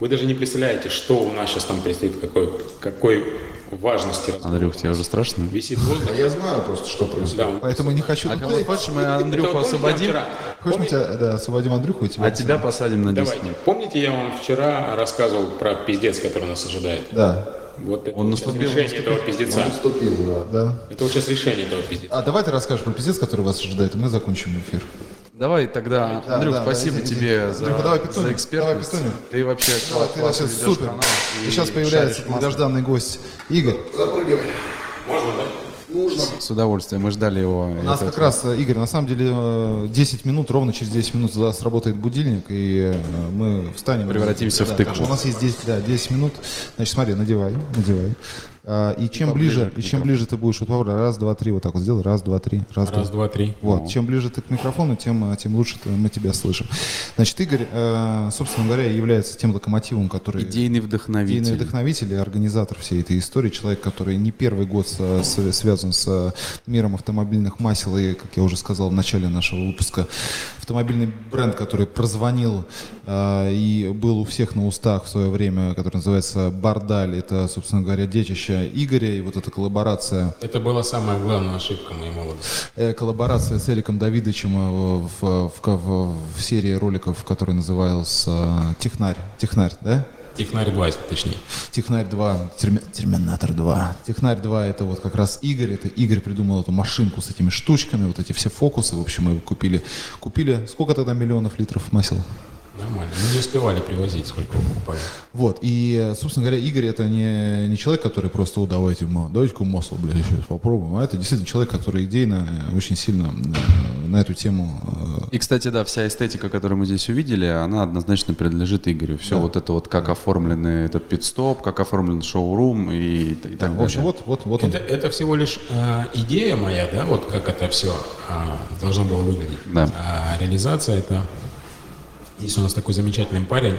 Вы даже не представляете, что у нас сейчас там предстоит, какой, какой важности. Андрюх, тебе уже страшно? Висит воздух. А я знаю просто, что происходит. Да, он- Поэтому не хочу. А кого хочешь, мы Андрюху освободим, Хочешь, мы тебя да, освободим Андрюху и тебя. а тебя посадим на 10 Давайте. минут. Помните, я вам вчера рассказывал про пиздец, который нас ожидает? Да, Вот это Он наступил, решение этого пиздеца. Наступил, да. да. Это вот сейчас решение этого пиздеца. А давай ты расскажешь про пиздец, который вас ожидает, и мы закончим эфир. Давай тогда, Да, Андрюх, да, спасибо да, тебе за, Андрюха, давай пятюню, за экспертность. давай пятюню. Ты вообще Давай, ты ведешь супер. канал И сейчас появляется долгожданный гость Игорь. Запрыгивай. Можно, да? С удовольствием, мы ждали его. У нас как раз, э, Игорь, на самом деле э, 10 минут, ровно через 10 минут за- сработает будильник, и э, мы встанем. Превратимся в Да, тыкву. так что У нас есть 10, да, 10 минут. Значит, смотри, надевай, надевай. А, И чем ближе, и чем ближе ты будешь, вот Павел, раз, два, три, вот так вот сделай, раз, два, три, раз, Раз, два, три. Вот, чем ближе ты к микрофону, тем, э, тем лучше мы тебя слышим. Значит, Игорь, э, собственно говоря, является тем локомотивом, который... Идейный вдохновитель. Идейный вдохновитель и организатор всей этой истории, человек, который не первый год со- с- связан с миром автомобильных масел и, как я уже сказал в начале нашего выпуска, автомобильный бренд, который прозвонил э, и был у всех на устах в свое время, который называется Бардаль, это, собственно говоря, детище Игоря и вот эта коллаборация Это была самая главная ошибка моей молодости. Э, коллаборация с Эриком Давидовичем э, в, в, в- в серии роликов, которая называлась э, «Технарь». «Технарь», да? Технарь 2, точнее. «Технарь 2», «Терми- «Терминатор 2». «Технарь 2» — это вот как раз Игорь, это Игорь придумал эту машинку с этими штучками, вот эти все фокусы, в общем, мы купили. Купили, сколько тогда миллионов литров масел? Нормально. Мы не успевали привозить, сколько вы покупали. Вот, и, э, собственно говоря, Игорь это не, не человек, который просто, «О, давайте, давайте-ка масло, блядь, сейчас попробуем, а это действительно человек, который идейно э, очень сильно э, на эту тему. э, И, кстати, да, вся эстетика, которую мы здесь увидели, она однозначно принадлежит Игорю. Все вот это вот, как оформлен этот пит-стоп, как оформлен шоурум и, и так далее. В общем, вот, вот, вот он. Это, это всего лишь а, идея моя, да, вот как это все должно было выглядеть. Да. А реализация это... Есть у нас такой замечательный парень,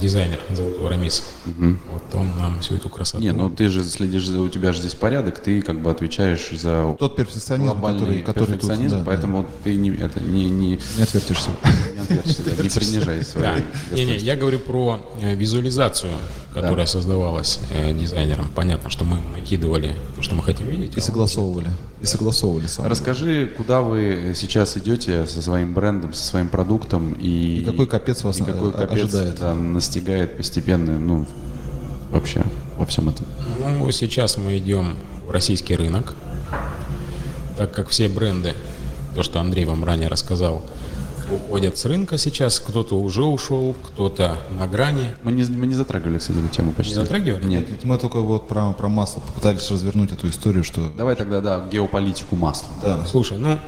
дизайнер, зовут его Рамис. Вот он нам всю эту красоту... Не, ну ты же следишь, за, у тебя же здесь порядок, ты как бы отвечаешь за Тот перфекционизм, который, который тут, перфекционизм, да, поэтому ты не, это, не, не, не отвертишься. не отвертишься, да, не принижай Да. Не, не, я говорю про э, визуализацию, которая создавалась э, дизайнером. Понятно, что мы накидывали то, что мы хотим видеть. И согласовывали. И согласовывали сам. Расскажи, куда вы сейчас идете со своим брендом, со своим продуктом и, И какой капец вас и какой капец ожидает? да, настигает постепенно, ну вообще во всем этом. Ну, сейчас мы идем в российский рынок, так как все бренды, то, что Андрей вам ранее рассказал, уходят с рынка сейчас. Кто-то уже ушел, кто-то на грани. Мы не, мы не затрагивали, кстати, эту тему почти. Не затрагивали? Нет. Ведь Мы только вот про, про масло попытались развернуть эту историю, что... Давай тогда, да, геополитику масла. Да, Слушай, ну,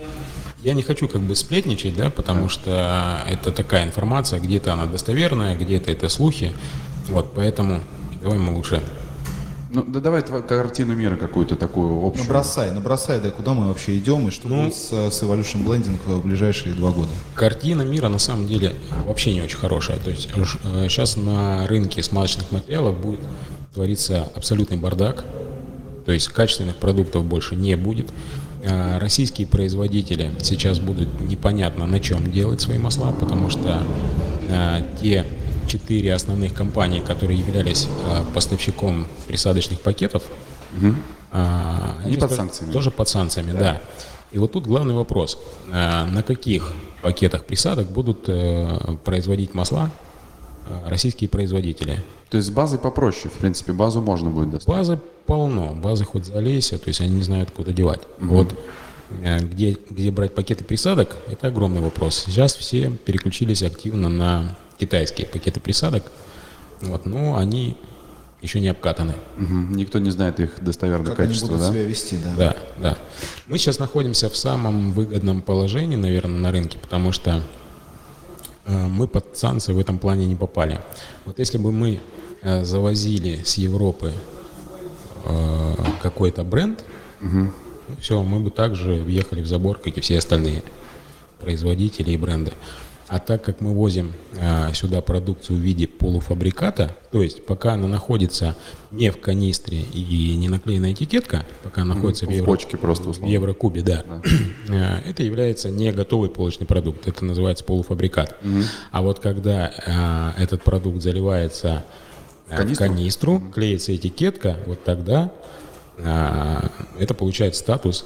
я не хочу как бы сплетничать, да, потому что это такая информация, где-то она достоверная, где-то это слухи. Вот, поэтому давай мы лучше Ну, да давай картину мира какую-то такую общую. Набросай, набросай, да, куда мы вообще идем и что Ну, будет с, с Evolution Blending в ближайшие два года. Картина мира на самом деле вообще не очень хорошая. То есть сейчас на рынке смазочных материалов будет твориться абсолютный бардак. То есть качественных продуктов больше не будет. А, Российские производители сейчас будут непонятно на чем делать свои масла, потому что а, те четыре основных компании, которые являлись а, поставщиком присадочных пакетов, а, Они под санкциями. Тоже под санкциями, да. И вот тут главный вопрос. На каких пакетах присадок будут э, производить масла российские производители? То есть с базой попроще, в принципе, базу можно будет достать. Базы полно, базы хоть залейся, то есть они не знают, куда девать. Вот э, где, где брать пакеты присадок, это огромный вопрос. Сейчас все переключились активно на китайские пакеты присадок, вот, но они еще не обкатаны. Мгм. Никто не знает их достоверное Как они качество, будут да? себя вести, да. Да, да. Мы сейчас находимся в самом выгодном положении, наверное, на рынке, потому что э, мы под санкции в этом плане не попали. Вот если бы мы э, завозили с Европы э, какой-то бренд, все, мы бы также въехали в забор, как и все остальные производители и бренды. А так как мы возим э, сюда продукцию в виде полуфабриката, то есть пока она находится не в канистре и не наклеена этикетка, пока она находится в, в евро- просто, в еврокубе, да, э, это является не готовый полочный продукт, это называется полуфабрикат. А вот когда э, этот продукт заливается в канистру? канистру, клеится этикетка, вот тогда э, это получает статус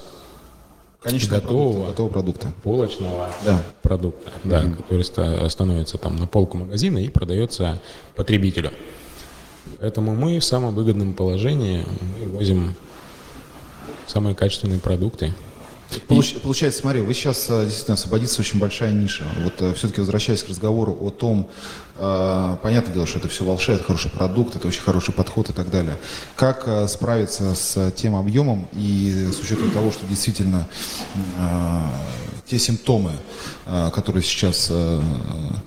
Конечного готового продукта, готового продукта. полочного Да. продукта, да, который ста- становится там на полку магазина и продается потребителю. Поэтому мы в самом выгодном положении, мы возим самые качественные продукты. Получ- Получается, смотри, вы сейчас э, действительно освободится очень большая ниша. Вот все-таки возвращаясь к разговору о том, э, понятное дело, что это все волшебно, это хороший продукт, это очень хороший подход и так далее. Как э, справиться с тем объемом и с учетом того, что действительно э, те симптомы, э, которые сейчас э,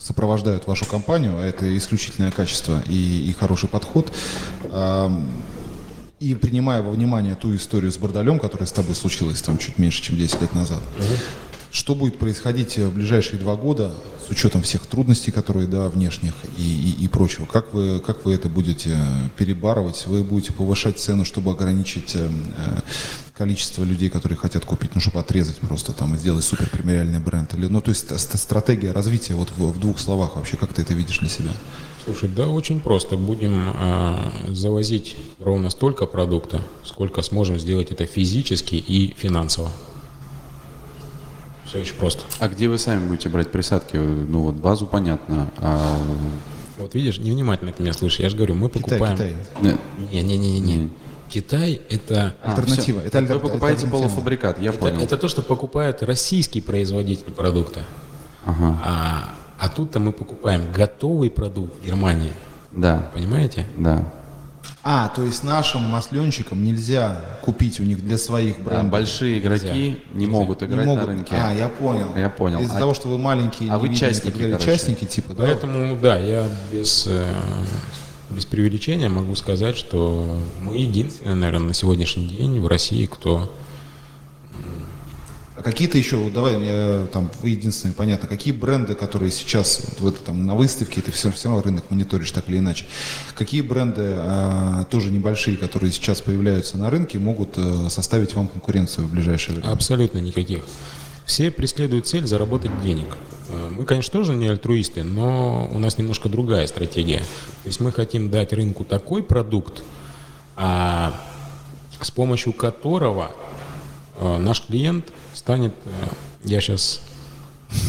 сопровождают вашу компанию, а это исключительное качество и, и хороший подход, э, и принимая во внимание ту историю с бордалем, которая с тобой случилась там чуть меньше, чем 10 лет назад, что будет происходить в ближайшие два года с учетом всех трудностей, которые, да, внешних и, и, и прочего? Как вы, как вы это будете перебарывать? Вы будете повышать цену, чтобы ограничить э, э, количество людей, которые хотят купить, ну, чтобы отрезать просто там и сделать супер премиальный бренд? Или, ну, то есть ст- стратегия развития вот в, в двух словах вообще, как ты это видишь для себя? Слушай, да, очень просто. Будем а, завозить ровно столько продукта, сколько сможем сделать это физически и финансово. Все очень просто. А где вы сами будете брать присадки? Ну вот базу понятно. А, Вот видишь, невнимательно ты меня слышишь. Я же говорю, мы Китай, покупаем... Китай. нет. Не-не-не-не. Китай это... А, Альтернатива. всё. Это Вы альтер- покупаете альтернатива. полуфабрикат, я Это, понял. это то, что покупает российский производитель продукта. Ага. А, а тут-то мы покупаем готовый продукт в Германии. Да, Понимаете? да. А, то есть нашим масленщикам нельзя купить у них для своих брендов. большие игроки не могут Не играть могут- на рынке. А, я понял. Я понял. Из-за А- того, что вы маленькие, а вы частники, говорят, частники, типа, да? Поэтому, да, я без, э, без преувеличения могу сказать, что мы единственные, наверное, на сегодняшний день в России, кто А какие-то еще, вот давай, я, там, вы единственные, понятно, какие бренды, которые сейчас вот в это, там, на выставке, ты все, все равно рынок мониторишь так или иначе, какие бренды, а, тоже небольшие, которые сейчас появляются на рынке, могут э, составить вам конкуренцию в ближайшее время? Абсолютно никаких. Все преследуют цель заработать денег. Э, Мы, конечно, тоже не альтруисты, но у нас немножко другая стратегия. То есть мы хотим дать рынку такой продукт, а, с помощью которого наш клиент станет, э, я сейчас,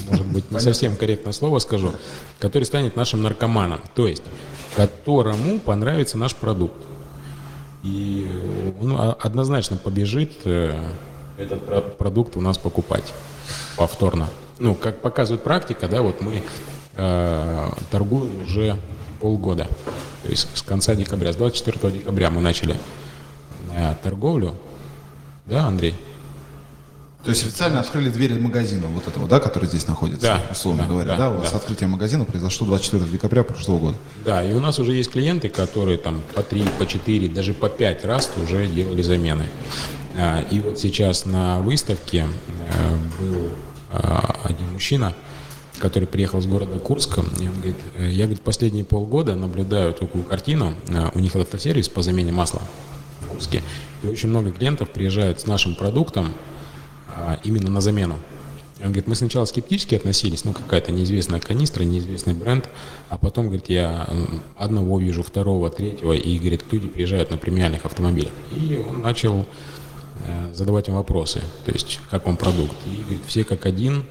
может быть, не совсем корректное слово скажу, который станет нашим наркоманом, то есть которому понравится наш продукт. И он а- однозначно побежит э, этот про- продукт у нас покупать повторно. Ну, как показывает практика, да, вот мы э, торгуем уже полгода. То есть с конца декабря, с 24 декабря мы начали э, торговлю. Да, Андрей? То есть официально открыли двери магазина вот этого, да, который здесь находится, Да, условно да, говоря, да, да, у вас да. открытие магазина произошло 24 декабря прошлого года. Да, и у нас уже есть клиенты, которые там по три, по четыре, даже по пять раз уже делали замены. А, И вот сейчас на выставке э, был а, один мужчина, который приехал с города Курска, и он говорит, «Э, я, говорит, последние полгода наблюдаю такую картину, э, у них автосервис по замене масла в Курске, и очень много клиентов приезжают с нашим продуктом именно на замену. Он говорит, мы сначала скептически относились, ну какая-то неизвестная канистра, неизвестный бренд, а потом, говорит, я одного вижу, второго, третьего, и, говорит, люди приезжают на премиальных автомобилях. И он начал э, задавать им вопросы, то есть как вам продукт. И, говорит, все как один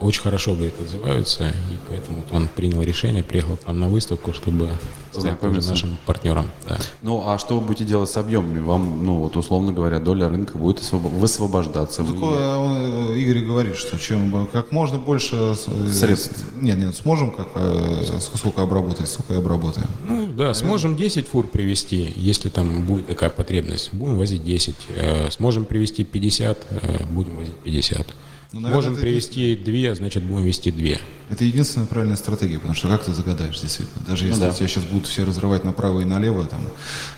очень хорошо, говорит, отзываются, и поэтому он принял решение, приехал к нам на выставку, чтобы стать Познакомиться. нашим партнером. Да. Ну, а что вы будете делать с объемами? Вам, ну, вот условно говоря, доля рынка будет высвобождаться. Вы- Такое, он, э, Игорь говорит, что чем как можно больше э, Средств. Нет, нет, сможем как э, сколько обработать, столько и обработаем. Ну да, сможем 10 фур привезти, если там будет такая потребность. Будем возить 10. Э, Сможем привезти 50, э, будем возить 50. Ну, наверное, Можем это привезти 2, значит будем вести 2. Это единственная правильная стратегия, потому что как ты загадаешь, действительно. Даже если да. тебя сейчас будут все разрывать направо и налево, там,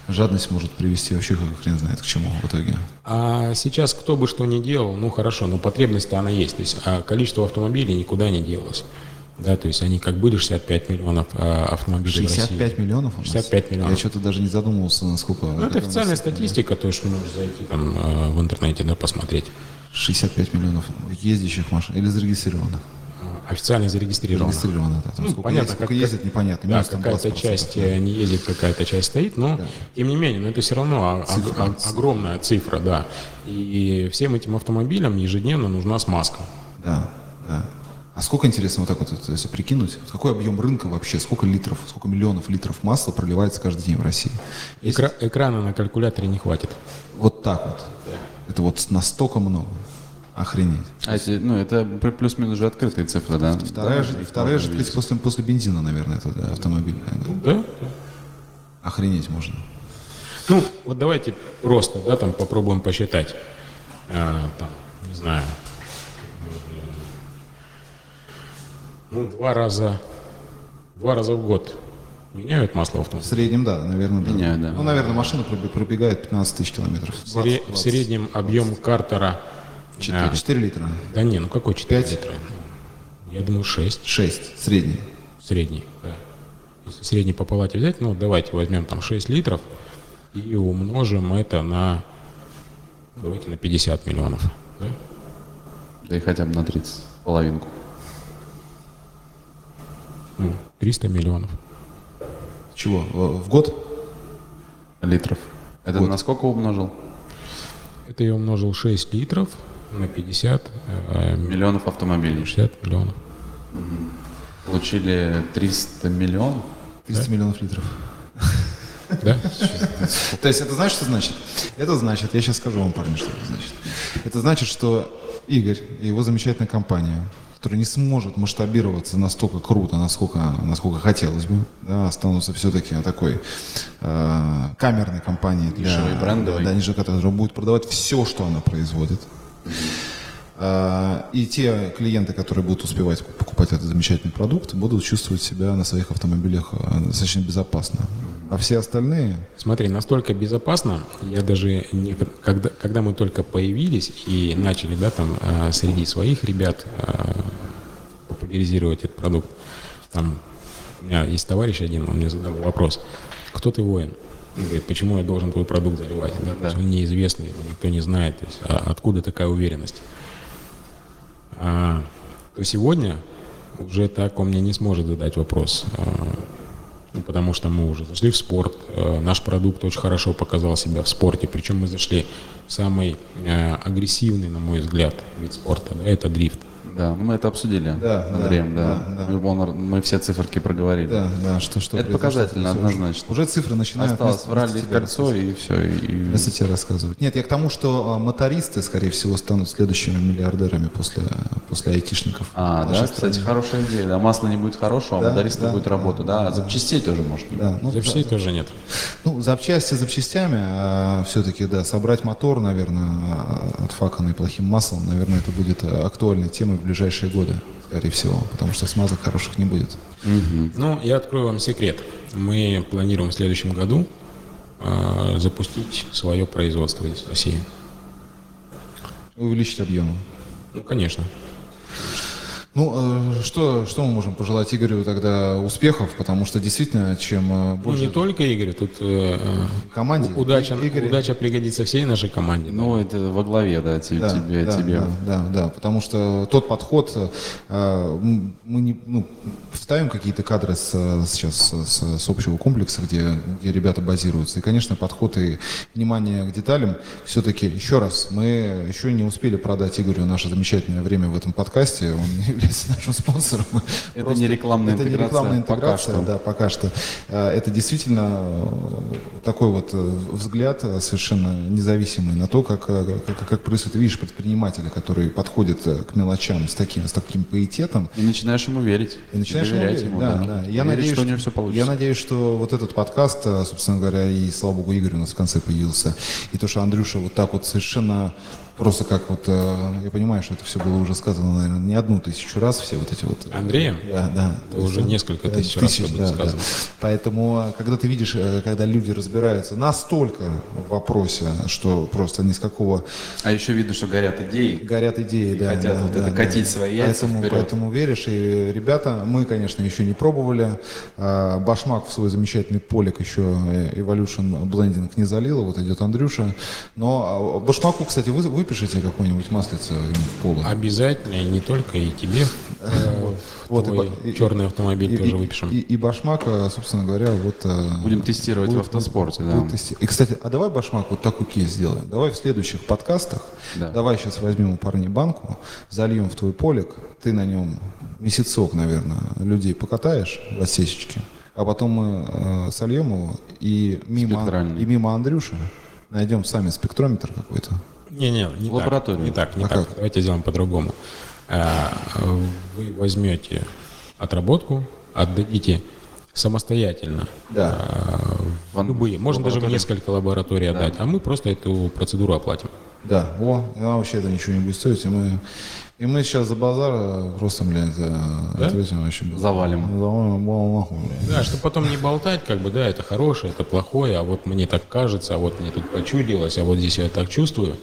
жадность может привести вообще как хрен знает к чему в итоге. А сейчас кто бы что ни делал, ну хорошо, но потребность-то она есть. То есть а количество автомобилей никуда не делось. Да, то есть они как были 65 миллионов а, автомобилей в 65 России. миллионов у нас? 65 миллионов. Я что-то даже не задумывался, насколько... Ну, это официальная статистика, то, что можно зайти там э, в интернете, да, посмотреть. 65 миллионов ездящих машин или зарегистрированных? Официально зарегистрировано. Зарегистрировано, да. Там Ну, сколько, понятно, ездит, сколько как- ездит, непонятно. Да, какая-то 20%. часть э, не ездит, какая-то часть стоит, но тем не менее, но это все равно о- о- о- огромная цифра, да. И всем этим автомобилям ежедневно нужна смазка. Да, да. А сколько, интересно, вот так вот, если прикинуть, какой объем рынка вообще, сколько литров, сколько миллионов литров масла проливается каждый день в России? Экра- экрана на калькуляторе не хватит. Вот так вот. Это вот настолько много. Охренеть. А эти, ну, это плюс-минус же открытые цифры, да? Вторая, Да, же, вторая жидкость видеть. после, после бензина, наверное, это да, автомобильная. да. Да? Охренеть можно. Ну, вот давайте просто, да, там попробуем посчитать. А, там, не знаю. Ну, два раза, два раза в год меняют масло в В среднем, да, наверное, да. Меняю, да. Ну, наверное, машина пробегает 15 тысяч километров. В сре- В среднем объем картера... а, 4, литра. Да не, ну какой 4 Пять? литра? Я думаю, 6 6, средний. средний. Да. Если средний по палате взять, ну давайте возьмем там 6 литров и умножим это на, давайте на 50 миллионов. да? Да и хотя бы на 30, половинку. Ну, 300 миллионов. Чего? В в год? Литров. Это на сколько умножил? Это я умножил 6 литров на 50, э, Миллионов автомобилей. 60 миллионов. Получили 300 миллионов. 300 миллионов литров. Да? То есть это знаешь, что значит? Это значит, я сейчас скажу вам, парни, что это значит. Это значит, что Игорь и его замечательная компания который не сможет масштабироваться настолько круто, насколько, насколько хотелось бы, да, останутся все-таки такой э, камерной компанией для, Нишевой, брендовой. Да, нишевой, которая будет продавать все, что она производит. А, И те клиенты, которые будут успевать покупать этот замечательный продукт, будут чувствовать себя на своих автомобилях э, достаточно безопасно. А все остальные, Смотри, настолько безопасно, я даже не, когда, когда мы только появились и начали, да, там э, среди своих ребят э, популяризировать этот продукт, там у меня есть товарищ один, он мне задал вопрос, кто ты воин? Он говорит, почему я должен твой продукт заливать? Да, что он неизвестный, никто не знает, то есть, а откуда такая уверенность? А, то сегодня уже так он мне не сможет задать вопрос. А, ну, потому что мы уже зашли в спорт, э, наш продукт очень хорошо показал себя в спорте, причем мы зашли в самый э, агрессивный, на мой взгляд, вид спорта, да, это дрифт. Да, ну мы это обсудили Да, с Андреем, да, да. да, да. Мы, он- мы все циферки проговорили. да, да, что, что Это показательно, всё. однозначно. Уже цифры начинают Осталось вместо- в ралли вместо тебя кольцо и все. И... Вместо тебя рассказывать. Нет, я к тому, что а, мотористы, скорее всего, станут следующими миллиардерами после, после айтишников. А, да, нашей кстати, стране. хорошая идея. Да, масло не будет хорошего, а Да, моториста да, будет да, работа. Да, запчастей тоже может не быть. Да, ну, Запчастей тоже нет. Ну, запчасти запчастями, все-таки, да, собрать мотор, наверное, а, отфаканный плохим маслом, наверное, это будет а, актуальной темой в ближайшие годы, скорее всего, потому что смазок хороших не будет. Ну, я открою вам секрет. Мы планируем в следующем году э, запустить свое производство в России. Увеличить объемы. Ну, конечно. Ну, э, что, что мы можем пожелать Игорю тогда успехов, потому что действительно, чем э, Ну, больше не только Игорь, тут э, команде... удача, Игорь- удача пригодится всей нашей команде. Ну, это во главе, да, те- Да, тебе, да, тебе. Да, да, да, потому что тот подход, э, мы не, ну, вставим какие-то кадры с, сейчас с, с общего комплекса, где, где ребята базируются. И, конечно, подход и внимание к деталям. Все-таки, еще раз, мы еще не успели продать Игорю наше замечательное время в этом подкасте. Он является нашим спонсором. Это не рекламная это не интеграция рекламная пока интеграция, что. да, пока что. Э, Это действительно э, такой вот э, взгляд э, совершенно независимый на то, как, как, как происходит. Видишь предпринимателя, который подходит э, к мелочам с таким, с таким пиететом, И начинаешь ему верить. и начинаешь ему верить. ему, да, да. да. Я, Верить, надеюсь, что у него все получится. я надеюсь, что вот этот подкаст, собственно говоря, и, слава богу, Игорь у нас в конце появился, и то, что Андрюша вот так вот совершенно просто как вот, э, я понимаю, что это все было уже сказано, наверное, не одну тысячу раз, все вот эти вот... э, Андреем? Да, да. Это уже несколько тысяч раз это было сказано. Поэтому, э, когда ты видишь, э, когда люди разбираются настолько в вопросе, что просто ни с какого А еще видно, что горят идеи. горят идеи, И да, хотят да, вот да, это да. катить свои яйца поэтому, вперед. поэтому веришь. И ребята, мы, конечно, еще не пробовали. А, Башмак в свой замечательный полик еще э, Evolution Blending не залила. Вот идет Андрюша. Но а, Башмаку, кстати, вы выпишите какую-нибудь маслицу в полу. Обязательно, и не только, и тебе. э, Вот, и черный автомобиль И, тоже выпишем. И, и Башмак, собственно говоря, вот... э, Будем тестировать в автоспорте, да. тести- И, кстати, а давай, Башмак, вот такой кейс сделаем. Давай в следующих подкастах, Да. давай сейчас возьмем у парней банку, зальем в твой полик, ты на нем месяцок, наверное, людей покатаешь в отсечечке, а потом мы э, сольем его и мимо, и мимо Андрюши найдем сами спектрометр какой-то. Не-не, не Лабораторию. так. Не так, не А так. как? Давайте сделаем по-другому. А, Вы возьмете отработку, отдадите самостоятельно. Да. а, в любые. Можно даже несколько лабораторий отдать, а мы просто эту процедуру оплатим. Да, о, нам вообще это ничего не будет стоить, и мы, и мы сейчас за базар э, просто, блядь, э, ответим вообще. Завалим. Завалим, вал нахуй, блядь. Да, чтобы потом не болтать, как бы, да, это хорошее, это плохое, а вот мне так кажется, а вот мне тут почудилось, а вот здесь я так чувствую.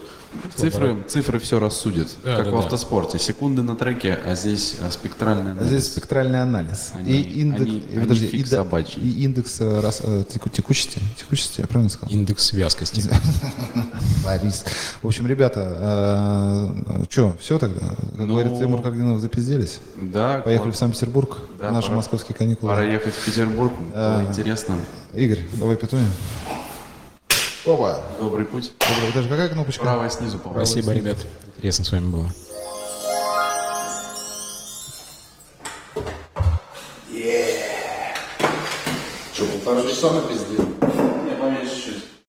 Цифры, цифры все рассудят, Да, как да, в да. автоспорте. Секунды на треке, а здесь а, спектральная А Здесь спектральный анализ. Они- и индекс, они- и, подожди, они и, собачий. и индекс э, рас- э, теку- текучести, текучести, я правильно сказал? Индекс вязкости. Борис. В общем, ребята, что, все тогда? Как Ну, говорит Тимур Кагдинов, запизделись? Да, Поехали в Санкт-Петербург, Да, наши пора. московские каникулы. Пора ехать в Петербург. Было интересно. Игорь, давай петунем. Опа! Добрый путь. Добрый, Даже какая кнопочка? Правая снизу, по-моему. Спасибо, ребят. Интересно с вами было. Что, полтора часа на пизде?